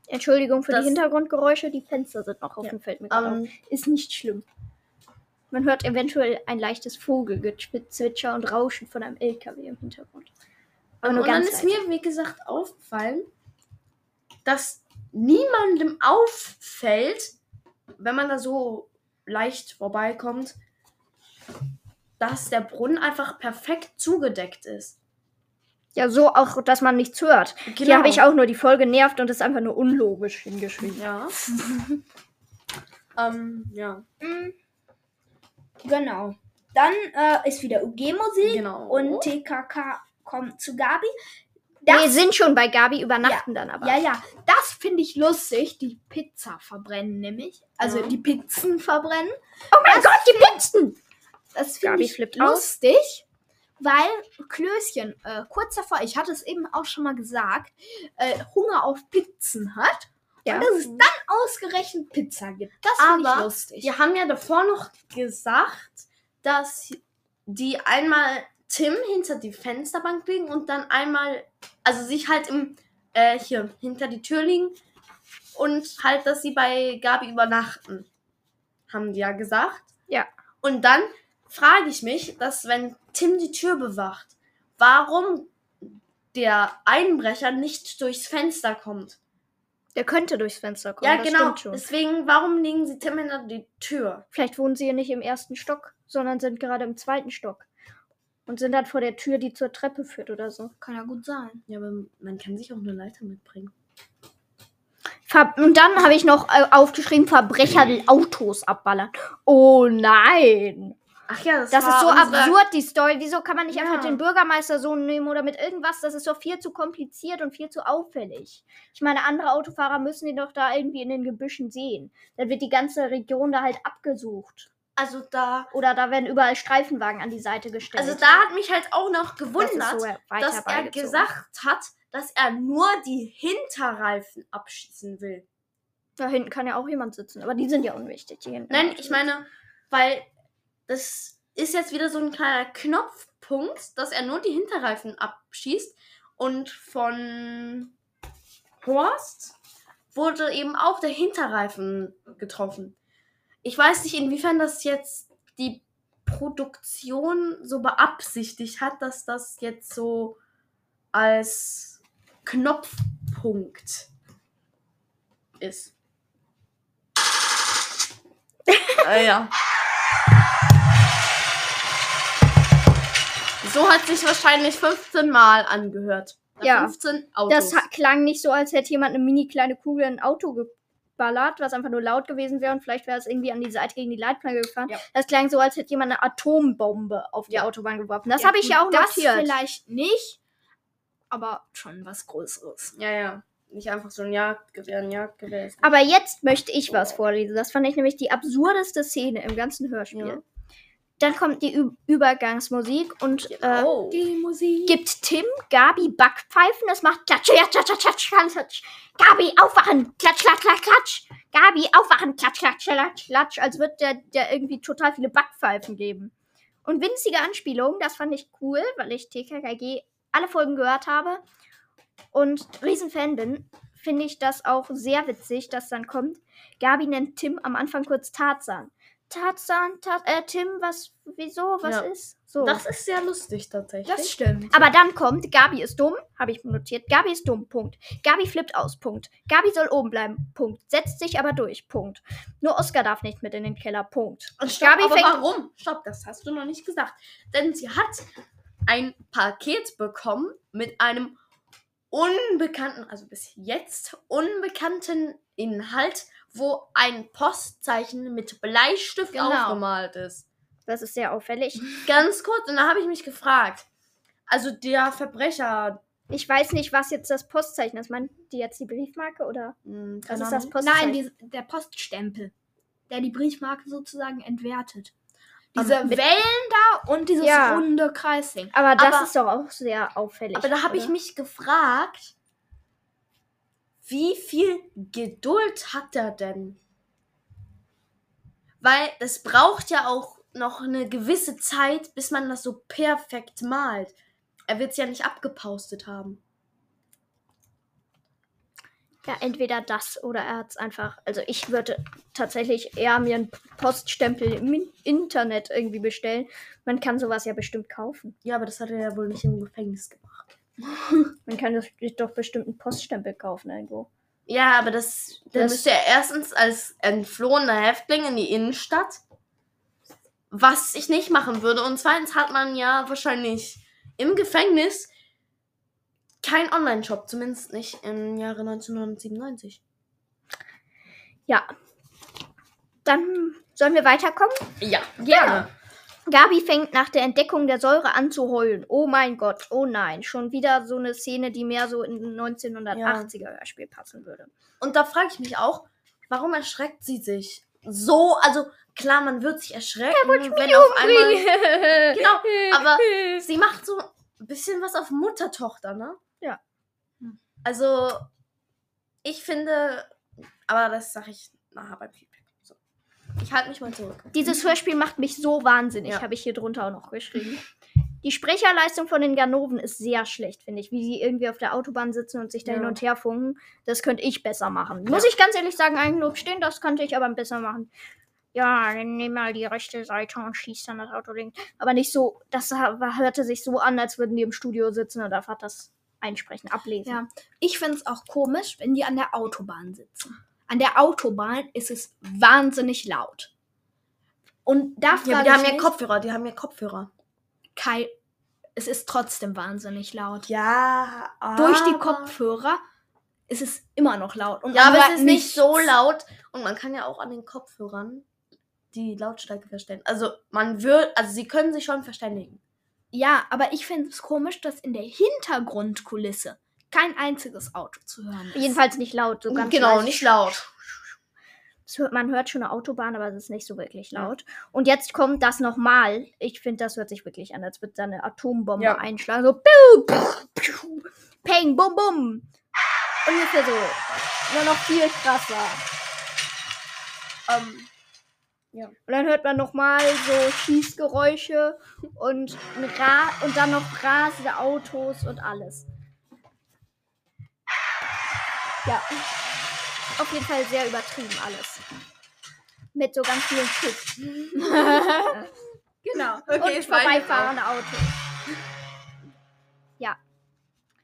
Entschuldigung für Das- die Hintergrundgeräusche, die Fenster sind noch offen, Ja. fällt mir gerade ähm, Ist nicht schlimm. Man hört eventuell ein leichtes Vogelgezwitscher und Rauschen von einem LKW im Hintergrund. Aber und nur dann ganz ist leise. mir, wie gesagt, aufgefallen, dass niemandem auffällt, wenn man da so leicht vorbeikommt, dass der Brunnen einfach perfekt zugedeckt ist. Ja, so auch, dass man nichts hört. Hier Genau. habe ich auch nur die Folge nervt und ist einfach nur unlogisch hingeschrieben. Ja. ähm, ja. Mm, Genau. Dann äh, ist wieder UG-Musik Genau. und TKK kommt zu Gabi. Wir sind schon bei Gabi, übernachten dann aber. Ja, ja, das finde ich lustig. Die Pizza verbrennen nämlich. Also Ja. die Pizzen verbrennen. Oh mein Gott, die Pizzen! Das finde ich flippt aus. lustig, weil Klößchen äh, kurz davor, ich hatte es eben auch schon mal gesagt, äh, Hunger auf Pizzen hat. Ja. Und dass es dann ausgerechnet Pizza gibt. Das finde ich lustig. Die haben ja davor noch gesagt, dass die einmal Tim hinter die Fensterbank legen und dann einmal, also sich halt im, äh, hier, hinter die Tür legen und halt, dass sie bei Gabi übernachten. Haben die ja gesagt. Ja. Und dann frage ich mich, dass wenn Tim die Tür bewacht, warum der Einbrecher nicht durchs Fenster kommt. Der könnte durchs Fenster kommen. ja, genau. Deswegen, warum legen sie Tim hinter die Tür? Vielleicht wohnen sie ja nicht im ersten Stock, sondern sind gerade im zweiten Stock. Und sind dann vor der Tür, die zur Treppe führt oder so. Kann ja gut sein. Ja, aber man kann sich auch eine Leiter mitbringen. Ver und dann habe ich noch äh, aufgeschrieben, Verbrecher will Autos abballern. Oh nein. Ach ja, das, Das war ist so absurd, die Story. Wieso kann man nicht Ja. einfach den Bürgermeistersohn nehmen oder mit irgendwas? Das ist doch viel zu kompliziert und viel zu auffällig. Ich meine, andere Autofahrer müssen die doch da irgendwie in den Gebüschen sehen. Dann wird die ganze Region da halt abgesucht. Also da, Oder da werden überall Streifenwagen an die Seite gestellt. also da hat mich halt auch noch gewundert, so dass er gesagt hat, dass er nur die Hinterreifen abschießen will. Da hinten kann ja auch jemand sitzen, aber die sind ja unwichtig. Nein, ich meine, weil das ist jetzt wieder so ein kleiner Knopfpunkt, dass er nur die Hinterreifen abschießt und von Horst wurde eben auch der Hinterreifen getroffen. Ich weiß nicht, inwiefern das jetzt die Produktion so beabsichtigt hat, dass das jetzt so als Knopfpunkt ist. ah, ja. So hat sich wahrscheinlich 15 Mal angehört. Ja. 15 Autos. Das klang nicht so, als hätte jemand eine mini kleine Kugel in ein Auto geballert, was einfach nur laut gewesen wäre und vielleicht wäre es irgendwie an die Seite gegen die Leitplanke gefahren. Ja. Das klang so, als hätte jemand eine Atombombe auf die Ja. Autobahn geworfen. Das habe ich ja auch das notiert. vielleicht nicht, aber schon was Größeres. Ja, ja. Nicht einfach so ein Jagdgewehr, ein Jagdgewehr. Aber jetzt möchte ich was vorlesen. Das fand ich nämlich die absurdeste Szene im ganzen Hörspiel. Dann kommt die Ü Übergangsmusik und äh, Oh. Die Musik. gibt Tim Gabi Backpfeifen. Das macht Klatsch, ja, klatsch, klatsch, klatsch, klatsch, klatsch. Gabi, aufwachen! Klatsch, klatsch, klatsch, klatsch. Gabi, aufwachen! Klatsch, klatsch, klatsch, klatsch. Als wird der, der irgendwie total viele Backpfeifen geben. Und winzige Anspielungen, das fand ich cool, weil ich TKKG alle Folgen gehört habe und Riesenfan bin, finde ich das auch sehr witzig, dass dann kommt. Gabi nennt Tim am Anfang kurz Tarzan. Tarzan, Tar äh, Tim, was, wieso, was Ja. ist? So. Das ist sehr lustig tatsächlich. Das stimmt. Aber dann kommt, Gabi ist dumm, habe ich notiert. Gabi ist dumm, Punkt. Gabi flippt aus, Punkt. Gabi soll oben bleiben, Punkt. Setzt sich aber durch, Punkt. Nur Oscar darf nicht mit in den Keller, Punkt. Und stopp, Gabi aber fängt- warum? Stopp, das hast du noch nicht gesagt. Denn sie hat ein Paket bekommen mit einem unbekannten, also bis jetzt unbekannten Inhalt, wo ein Postzeichen mit Bleistift Genau. aufgemalt ist. Das ist sehr auffällig. Ganz kurz, und da habe ich mich gefragt. Also der Verbrecher. Ich weiß nicht, was jetzt das Postzeichen ist. Meint die jetzt die Briefmarke oder Hm, was ist das. Postzeichen? Nein, die, der Poststempel, der die Briefmarke sozusagen entwertet. Aber Diese mit- Wellen da und dieses Ja. runde Kreisding. Aber das Aber- ist doch auch sehr auffällig. Aber da habe ich mich gefragt, wie viel Geduld hat er denn? Weil es braucht ja auch noch eine gewisse Zeit, bis man das so perfekt malt. Er wird es ja nicht abgepaustet haben. Ja, entweder das oder er hat es einfach. Also ich würde tatsächlich eher mir einen Poststempel im In- Internet irgendwie bestellen. Man kann sowas ja bestimmt kaufen. Ja, aber das hat er ja wohl nicht im Gefängnis gemacht. Man kann das doch bestimmt einen Poststempel kaufen irgendwo. Ja, aber das, Das- müsste er erstens als entflohener Häftling in die Innenstadt, was ich nicht machen würde. Und zweitens hat man ja wahrscheinlich im Gefängnis kein Online-Shop, zumindest nicht im Jahre 1997. Ja. Dann sollen wir weiterkommen? Ja, gerne. Gabi fängt nach der Entdeckung der Säure an zu heulen. Oh mein Gott, oh nein. Schon wieder so eine Szene, die mehr so in ein 1980er Hörspiel passen würde. Und da frage ich mich auch, warum erschreckt sie sich? So, also klar, man wird sich erschrecken, wenn auf einmal. Genau, aber sie macht so ein bisschen was auf Mutter-Tochter, ne? Ja. Also, ich finde, aber das sage ich nachher beim Feedback. Ich halte mich mal zurück. Dieses Hörspiel macht mich so wahnsinnig, Ja. habe ich hier drunter auch noch geschrieben. Die Sprecherleistung von den Ganoven ist sehr schlecht, finde ich. Wie sie irgendwie auf der Autobahn sitzen und sich da Ja. hin und her funken. Das könnte ich besser machen. Ja. Muss ich ganz ehrlich sagen, Eigenlob stehen, das könnte ich aber besser machen. Ja, dann nimm mal die rechte Seite und schieß dann das Auto links. Aber nicht so, das hörte sich so an, als würden die im Studio sitzen und einfach das einsprechen, ablesen. Ja. Ich finde es auch komisch, wenn die an der Autobahn sitzen. An der Autobahn ist es wahnsinnig laut. Und da Ja, frage aber die haben ja Kopfhörer, die haben ja Kopfhörer. Kai, es ist trotzdem wahnsinnig laut. Ja, Durch die Kopfhörer ist es immer noch laut. Und Ja, aber es ist nicht so nichts. laut und man kann ja auch an den Kopfhörern die Lautstärke verstellen. Also man wird, also sie können sich schon verständigen. Ja, aber ich finde es komisch, dass in der Hintergrundkulisse kein einziges Auto zu hören ist. Jedenfalls nicht laut, so ganz genau, leise. nicht laut. Hört, man hört schon eine Autobahn, aber es ist nicht so wirklich laut. Und jetzt kommt das nochmal. Ich finde, das hört sich wirklich an, als würde da eine Atombombe Ja. einschlagen. So, piu, piu, piu, peng, bum, bum. Ungefähr so. Nur noch viel krasser. Ähm, Und dann hört man nochmal so Schießgeräusche und, Ra und dann noch rasende Autos und alles. Ja. Auf jeden Fall sehr übertrieben alles. Mit so ganz vielen Schiff. Genau. Okay, und vorbeifahrende Autos.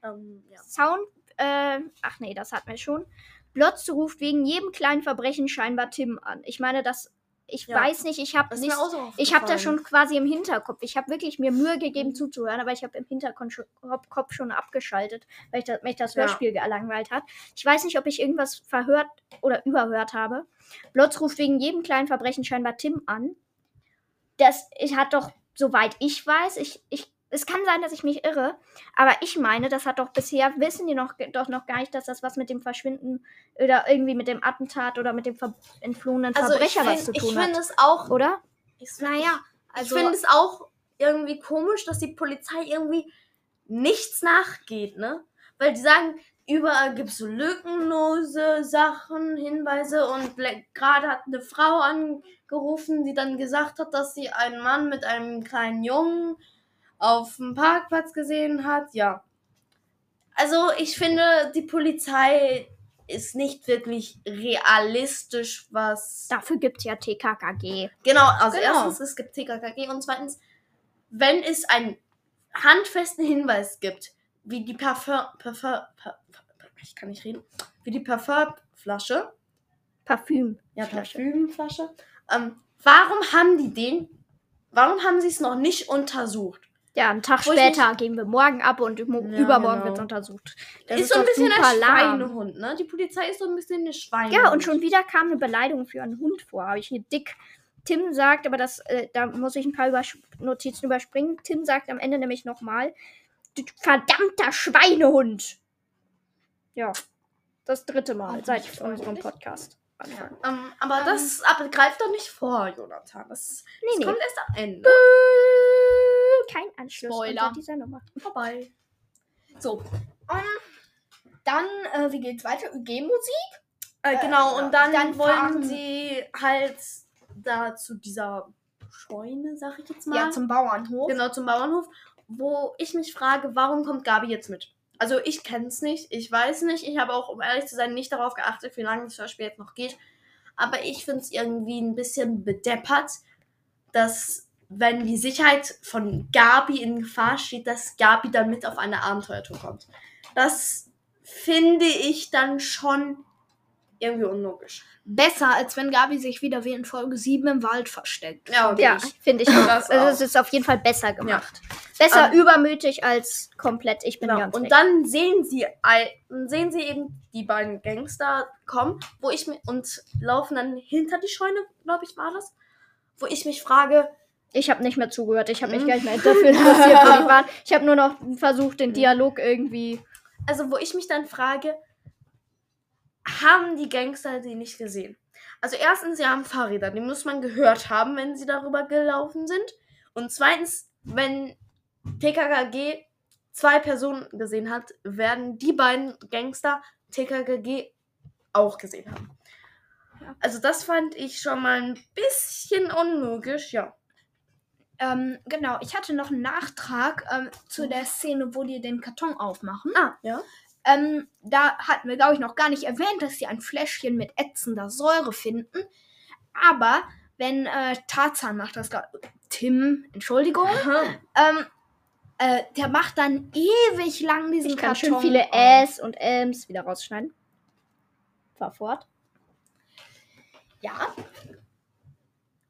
Ähm, ja. Sound, äh, ach nee, das hatten wir schon. Blotz ruft wegen jedem kleinen Verbrechen scheinbar Tim an. Ich meine, das, ich Ja. weiß nicht, ich habe nicht, so ich habe da schon quasi im Hinterkopf. Ich habe wirklich mir Mühe gegeben zuzuhören, aber ich habe im Hinterkopf schon, abgeschaltet, weil ich das, mich das Ja. Hörspiel gelangweilt hat. Ich weiß nicht, ob ich irgendwas verhört oder überhört habe. Blotz ruft wegen jedem kleinen Verbrechen scheinbar Tim an. Das ich, hat doch, soweit ich weiß, ich, ich, es kann sein, dass ich mich irre, aber ich meine, das hat doch bisher, wissen die noch, doch noch gar nicht, dass das was mit dem Verschwinden oder irgendwie mit dem Attentat oder mit dem ver entflohenen Also ich Verbrecher was zu finde ich tun find hat. es auch, Oder? ich, Naja, also. ich finde es auch irgendwie komisch, dass die Polizei irgendwie nichts nachgeht, ne? Weil die sagen, überall gibt es so lückenlose Sachen, Hinweise und gerade hat eine Frau angerufen, die dann gesagt hat, dass sie einen Mann mit einem kleinen Jungen auf dem Parkplatz gesehen hat. Ja. Also ich finde, die Polizei ist nicht wirklich realistisch, was Dafür gibt es ja TKKG. Genau, also Genau. erstens, es gibt TKKG und zweitens, wenn es einen handfesten Hinweis gibt, wie die Parfum, Parfum, ich kann nicht reden, wie die Parfumflasche, Parfüm. ja, Flasche. Parfümflasche, ähm, warum haben die den, warum haben sie es noch nicht untersucht? Ja, einen Tag Wo später gehen wir morgen ab und mo- Ja, übermorgen genau. wird es untersucht. Das Das ist so ein bisschen ein. Schweinehund, ne? Die Polizei ist so ein bisschen eine Schweinehund. Ja, und schon wieder kam eine Beleidigung für einen Hund vor. Habe ich hier dick. Tim sagt, aber das, äh, da muss ich ein paar Übers Notizen überspringen. Tim sagt am Ende nämlich nochmal, verdammter Schweinehund. Ja, das dritte Mal Oh, seit unserem. Podcast. Ja, ähm, aber das aber greift doch nicht vor, Jonathan. Das, Nee, das nee. kommt erst am Ende. Bäh, Kein Anschluss Spoiler. unter dieser Nummer. Vorbei. so. Ähm, dann, äh, wie geht's weiter? UG-Musik? Äh, Äh, genau, und dann, dann wollen sie halt da zu dieser Scheune, sag ich jetzt mal. Ja, zum Bauernhof. genau, zum Bauernhof, wo ich mich frage, warum kommt Gabi jetzt mit? Also ich kenn's nicht, ich weiß nicht, ich habe auch, um ehrlich zu sein, nicht darauf geachtet, wie lange das Hörspiel jetzt noch geht. Aber ich finde es irgendwie ein bisschen bedeppert, dass wenn die Sicherheit von Gabi in Gefahr steht, dass Gabi dann mit auf eine Abenteuertour kommt. Das finde ich dann schon irgendwie unlogisch. Besser, als wenn Gabi sich wieder wie in Folge 7 im Wald versteckt. Ja, Ja, finde ich auch. Das Also es ist auf jeden Fall besser gemacht. Besser Ähm, übermütig als komplett. Ich bin Genau. ganz Und weg. dann sehen sie sehen sie eben die beiden Gangster kommen, wo ich mi- und laufen dann hinter die Scheune, glaube ich, war das, wo ich mich frage, Ich habe nicht mehr zugehört. Ich habe mich Mhm. gar nicht mehr dafür interessiert, wo die waren. Ich habe nur noch versucht, den Dialog irgendwie. also wo ich mich dann frage, haben die Gangster die nicht gesehen? Also erstens, sie haben Fahrräder, die muss man gehört haben, wenn sie darüber gelaufen sind. Und zweitens, wenn TKKG zwei Personen gesehen hat, werden die beiden Gangster TKKG auch gesehen haben. Also das fand ich schon mal ein bisschen unlogisch, ja. Ähm, genau, ich hatte noch einen Nachtrag ähm, zu der Szene, wo die den Karton aufmachen. Ah, ja. Ähm, da hatten wir, glaube ich, noch gar nicht erwähnt, dass sie ein Fläschchen mit ätzender Säure finden. Aber wenn äh, Tarzan macht das gerade. Tim, Entschuldigung. Ähm, äh, der macht dann ewig lang diesen Ich kann Karton. schön viele. Äs und Äms wieder rausschneiden. Fahr fort. Ja.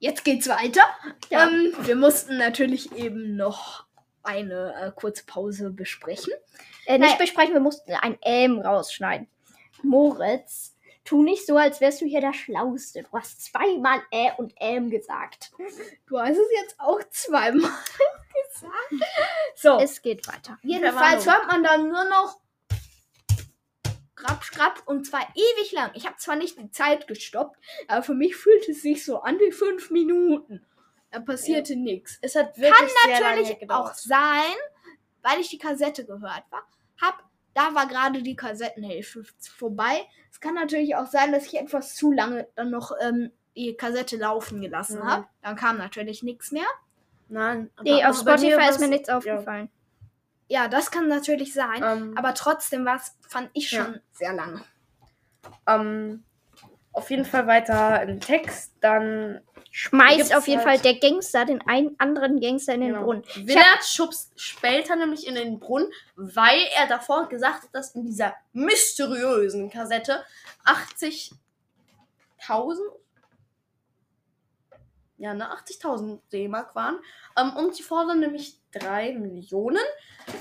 Jetzt geht's weiter. Ja. Ähm, wir mussten natürlich eben noch eine äh, kurze Pause besprechen. Äh, nicht besprechen, wir mussten ein M rausschneiden. Moritz, tu nicht so, als wärst du hier der Schlauste. Du hast zweimal Ä und M gesagt. Du hast es jetzt auch zweimal gesagt. So, Es geht weiter. jedenfalls hört man dann nur noch Grab, Grab und zwar ewig lang. Ich habe zwar nicht die Zeit gestoppt, aber für mich fühlt es sich so an wie fünf Minuten. Da passierte nichts. Es hat wirklich sehr lange natürlich auch sein, weil ich die Kassette gehört war, hab, da war gerade die Kassettenhälfte vorbei. Es kann natürlich auch sein, dass ich etwas zu lange dann noch ähm, die Kassette laufen gelassen Mhm. habe. Dann kam natürlich nichts mehr. Nein, Nee, auf Spotify ist mir nichts aufgefallen. Ja, das kann natürlich sein. Ähm, Aber trotzdem war's, fand ich Ja. schon sehr lange. Ähm, auf jeden Fall weiter im Text. Dann Schmeißt auf jeden halt- Fall der Gangster den einen anderen Gangster in den Genau. Brunnen. Willard schubst später nämlich in den Brunnen, weil er davor gesagt hat, dass in dieser mysteriösen Kassette 80.000 ja, ne, 80.000 D-Mark waren. Ähm, und sie fordern nämlich 3 Millionen.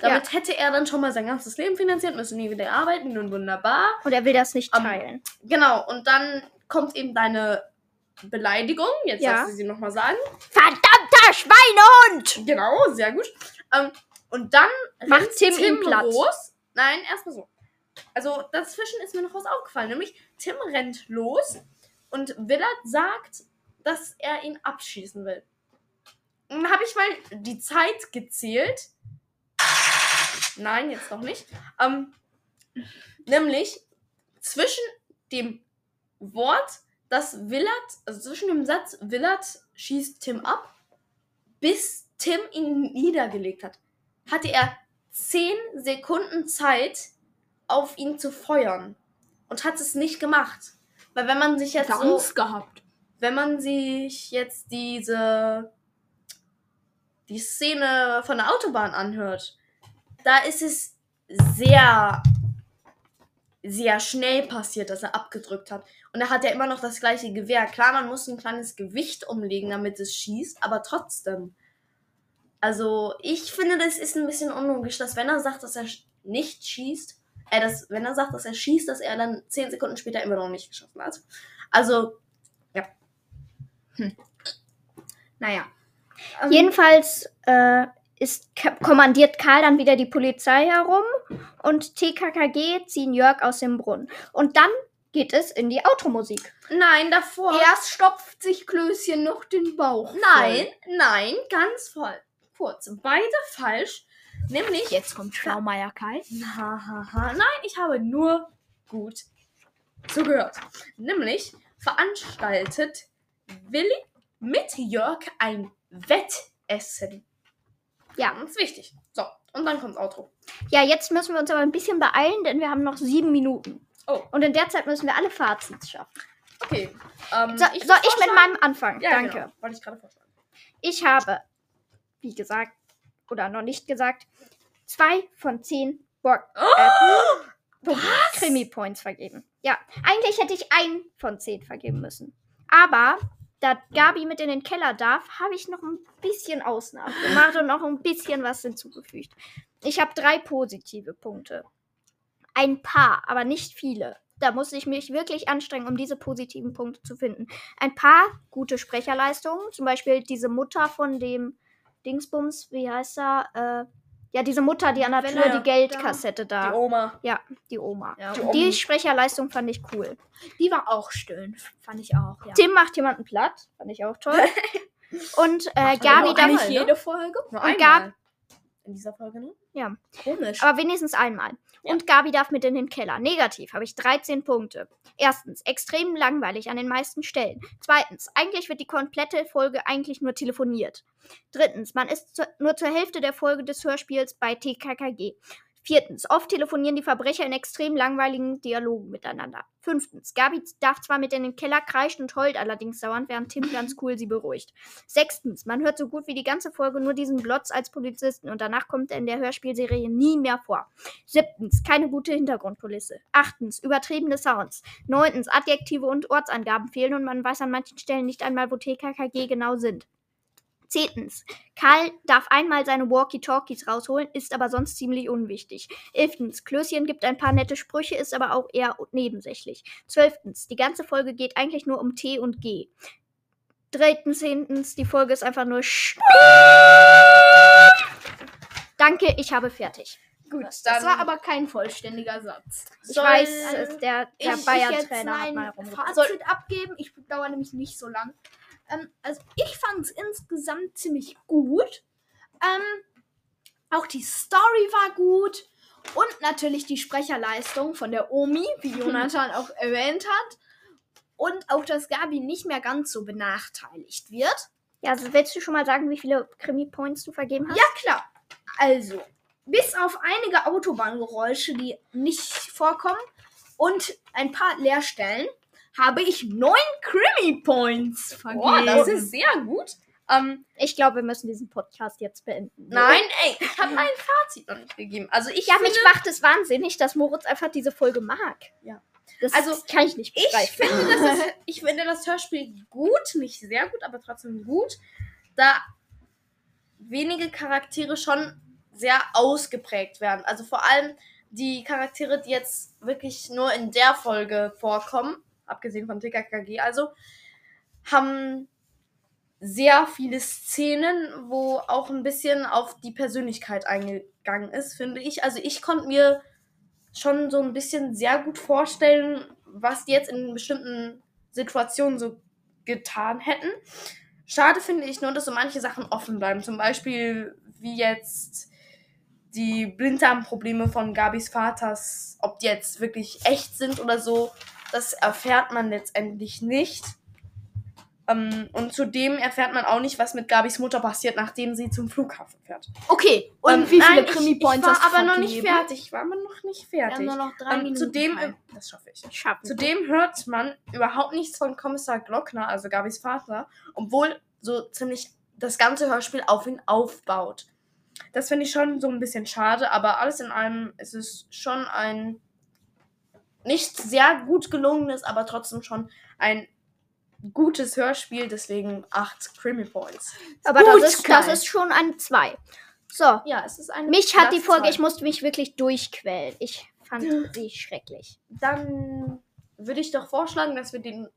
Damit hätte er dann schon mal sein ganzes Leben finanziert, müsste nie wieder arbeiten, nun wunderbar. Und er will das nicht teilen. Genau, und dann kommt eben deine Beleidigung. Jetzt Ja. darfst du sie nochmal sagen. Verdammter Schweinehund! Genau, sehr gut. Ähm, und dann Macht rennt Tim ihn los. Nein, erstmal so. Also dazwischen ist mir noch was aufgefallen, nämlich Tim rennt los und Willard sagt, dass er ihn abschießen will. Dann habe ich mal die Zeit gezählt. Nein, jetzt noch nicht. Ähm, nämlich zwischen dem Wort, das Willard, also zwischen dem Satz Willard schießt Tim ab, bis Tim ihn niedergelegt hat, hatte er 10 Sekunden Zeit, auf ihn zu feuern. Und hat es nicht gemacht. Weil wenn man sich jetzt Hat er so, gehabt. wenn man sich jetzt diese die Szene von der Autobahn anhört, da ist es sehr sehr schnell passiert, dass er abgedrückt hat. Und er hat ja immer noch das gleiche Gewehr. Klar, man muss ein kleines Gewicht umlegen, damit es schießt, aber trotzdem. Also, ich finde, das ist ein bisschen unlogisch, dass wenn er sagt, dass er nicht schießt, äh, dass, wenn er sagt, dass er schießt, dass er dann 10 Sekunden später immer noch nicht geschossen hat. Also, Naja. Jedenfalls äh, ist, kommandiert Karl dann wieder die Polizei herum und TKKG ziehen Jörg aus dem Brunnen. Und dann geht es in die Automusik. nein, davor. Erst stopft sich Klößchen noch den Bauch. Nein, nein, ganz voll. Kurz. Beide falsch. Nämlich. Voll. Jetzt kommt Schlaumeier Kai. Nein, ich habe nur gut zugehört. Nämlich veranstaltet Willi mit Jörg ein Wettessen. Ja. Das ist wichtig. So, und dann kommt Outro. Ja, jetzt müssen wir uns aber ein bisschen beeilen, denn wir haben noch sieben Minuten. Oh. Und in der Zeit müssen wir alle Fazits schaffen. Okay. Ähm, So, würd soll ich mit meinem anfangen? Ja, Danke. Genau, wollte ich gerade vorschlagen. Ich habe, wie gesagt, oder noch nicht gesagt, zwei von zehn Borg äh, Krimi-Points vergeben. Ja, eigentlich hätte ich ein von zehn vergeben müssen. Aber da Gabi mit in den Keller darf, habe ich noch ein bisschen Ausnahmen gemacht und noch ein bisschen was hinzugefügt. Ich habe drei positive Punkte. Ein paar, aber nicht viele. Da musste ich mich wirklich anstrengen, um diese positiven Punkte zu finden. Ein paar gute Sprecherleistungen, zum Beispiel diese Mutter von dem Dingsbums, wie heißt er? Äh, ja, diese Mutter, die an der Wenn Tür die Geldkassette da. Die Oma. Ja, die Oma. Ja, Die Die. Sprecherleistung fand ich cool. Die war auch schön. Fand ich auch, ja. Tim macht jemanden platt. Fand ich auch toll. Und äh, Gabi einmal, Nicht ne? jede Folge. Nur Und einmal. In dieser Folge, ne? Komisch. Aber wenigstens einmal. Ja. Und Gabi darf mit in den Keller. Negativ habe ich 13 Punkte. Erstens, extrem langweilig an den meisten Stellen. Zweitens, eigentlich wird die komplette Folge eigentlich nur telefoniert. Drittens, man ist zu, nur zur Hälfte der Folge des Hörspiels bei TKKG. Viertens, oft telefonieren die Verbrecher in extrem langweiligen Dialogen miteinander. Fünftens, Gabi darf zwar mit in den Keller, kreischt und heult allerdings dauernd, während Tim ganz cool sie beruhigt. Sechstens, man hört so gut wie die ganze Folge nur diesen Glotz als Polizisten und danach kommt er in der Hörspielserie nie mehr vor. Siebtens, keine gute Hintergrundkulisse. Achtens, übertriebene Sounds. Neuntens, Adjektive und Ortsangaben fehlen und man weiß an manchen Stellen nicht einmal, wo TKKG genau sind. Zehntens, Karl darf einmal seine Walkie-Talkies rausholen, ist aber sonst ziemlich unwichtig. Elftens, Klößchen gibt ein paar nette Sprüche, ist aber auch eher nebensächlich. Zwölftens, die ganze Folge geht eigentlich nur um T und G. Drittens, die Folge ist einfach nur Sch Danke, ich habe fertig. Gut, Das war aber kein vollständiger Satz. Ich Soll- weiß, es- der, der Bayern-Trainer hat mal rumgebracht. Fazit abgeben. Ich dauere nämlich nicht so lang. Ähm, also ich fand es insgesamt ziemlich gut. Ähm, auch die Story war gut. Und natürlich die Sprecherleistung von der Omi, wie Jonathan auch erwähnt hat. Und auch, dass Gabi nicht mehr ganz so benachteiligt wird. Ja, also willst du schon mal sagen, wie viele Krimi-Points du vergeben hast? Ja, klar. Also, bis auf einige Autobahngeräusche, die nicht vorkommen, und ein paar Leerstellen habe ich neun Krimi Points vergeben. Boah, das ist sehr gut. Ähm, Ich glaube, wir müssen diesen Podcast jetzt beenden. nein, ey, ich habe mein Fazit noch nicht gegeben. Also ich Ja, finde, mich macht es wahnsinnig, dass Moritz einfach diese Folge mag. Ja. Das Also, kann ich nicht ich begreifen. finde, das ist, ich finde das Hörspiel gut, nicht sehr gut, aber trotzdem gut, da wenige Charaktere schon sehr ausgeprägt werden. Also vor allem die Charaktere, die jetzt wirklich nur in der Folge vorkommen, abgesehen von TKKG, also haben sehr viele Szenen, wo auch ein bisschen auf die Persönlichkeit eingegangen ist, finde ich. Also ich konnte mir schon so ein bisschen sehr gut vorstellen, was die jetzt in bestimmten Situationen so getan hätten. Schade finde ich nur, dass so manche Sachen offen bleiben. Zum Beispiel wie jetzt die Blinddarmprobleme von Gabis Vaters, ob die jetzt wirklich echt sind oder so, das erfährt man letztendlich nicht. Ähm, und zudem erfährt man auch nicht, was mit Gabis Mutter passiert, nachdem sie zum Flughafen fährt. Okay, und Ähm, wie viele nein, Krimi ich, Points ich hast war du aber noch nicht vergeben? fertig. Ich war aber noch nicht Wir haben fertig. nur noch drei Ähm, Minuten. zudem, Zeit. das schaffe ich. Schaffen. Zudem hört man überhaupt nichts von Kommissar Glockner, also Gabis Vater, obwohl so ziemlich das ganze Hörspiel auf ihn aufbaut. Das finde ich schon so ein bisschen schade, aber alles in allem ist es schon ein nicht sehr gut gelungenes, aber trotzdem schon ein gutes Hörspiel, deswegen acht Krimi Points. Aber Gut, das, ist, das ist schon ein 2. So, Ja, es ist ein mich hat die Folge, zwei. ich musste mich wirklich durchquälen. Ich fand sie schrecklich. Dann würde ich doch vorschlagen, dass wir den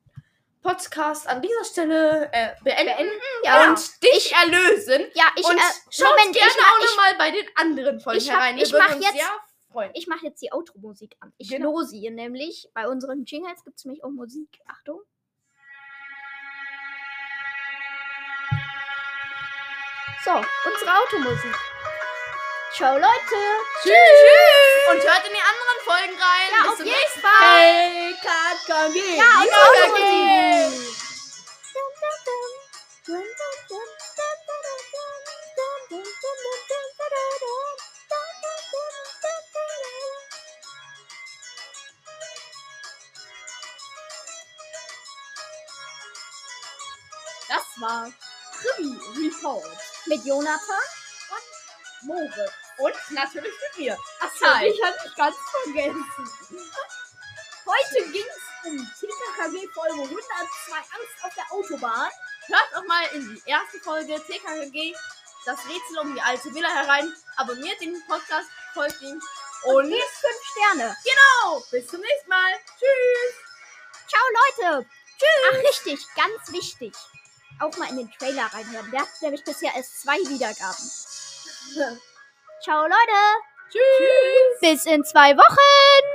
Podcast an dieser Stelle äh, beenden, Ja, und dich erlösen. ja ich, und äh, schaut Moment, gerne ich mach, auch ich, nochmal bei den anderen Folgen ich hab- herein. ich Wir würden mach uns jetzt- sehr freuen. ich mache jetzt die Outro-Musik an. Ich Genau. lose ihr nämlich. Bei unseren Jingles gibt es nämlich auch Musik. Achtung. So, unsere Automusik. Ciao, Leute. Tschüss. Und hört in die anderen Folgen rein. Ja, Bis auf zum nächsten Hey, KKG. Ja, KKG. Automusik. War Krimi Report. Mit Jonathan. Moritz. Und natürlich mit mir. Achso, Hi. ich hatte ich ganz vergessen. Heute ging es um TKKG Folge 102 Angst auf der Autobahn. Hört auch mal in die erste Folge TKKG, das Rätsel um die alte Villa herein. Abonniert den Podcast, folgt ihm. Und gebt 5 Sterne. Ciao. Bis zum nächsten Mal. Tschüss. Ciao, Leute. Tschüss. Ach, richtig. Ganz wichtig. Auch mal in den Trailer reinhören. Der hat nämlich bisher erst zwei Wiedergaben. Ciao, Leute. Tschüss. Bis in zwei Wochen.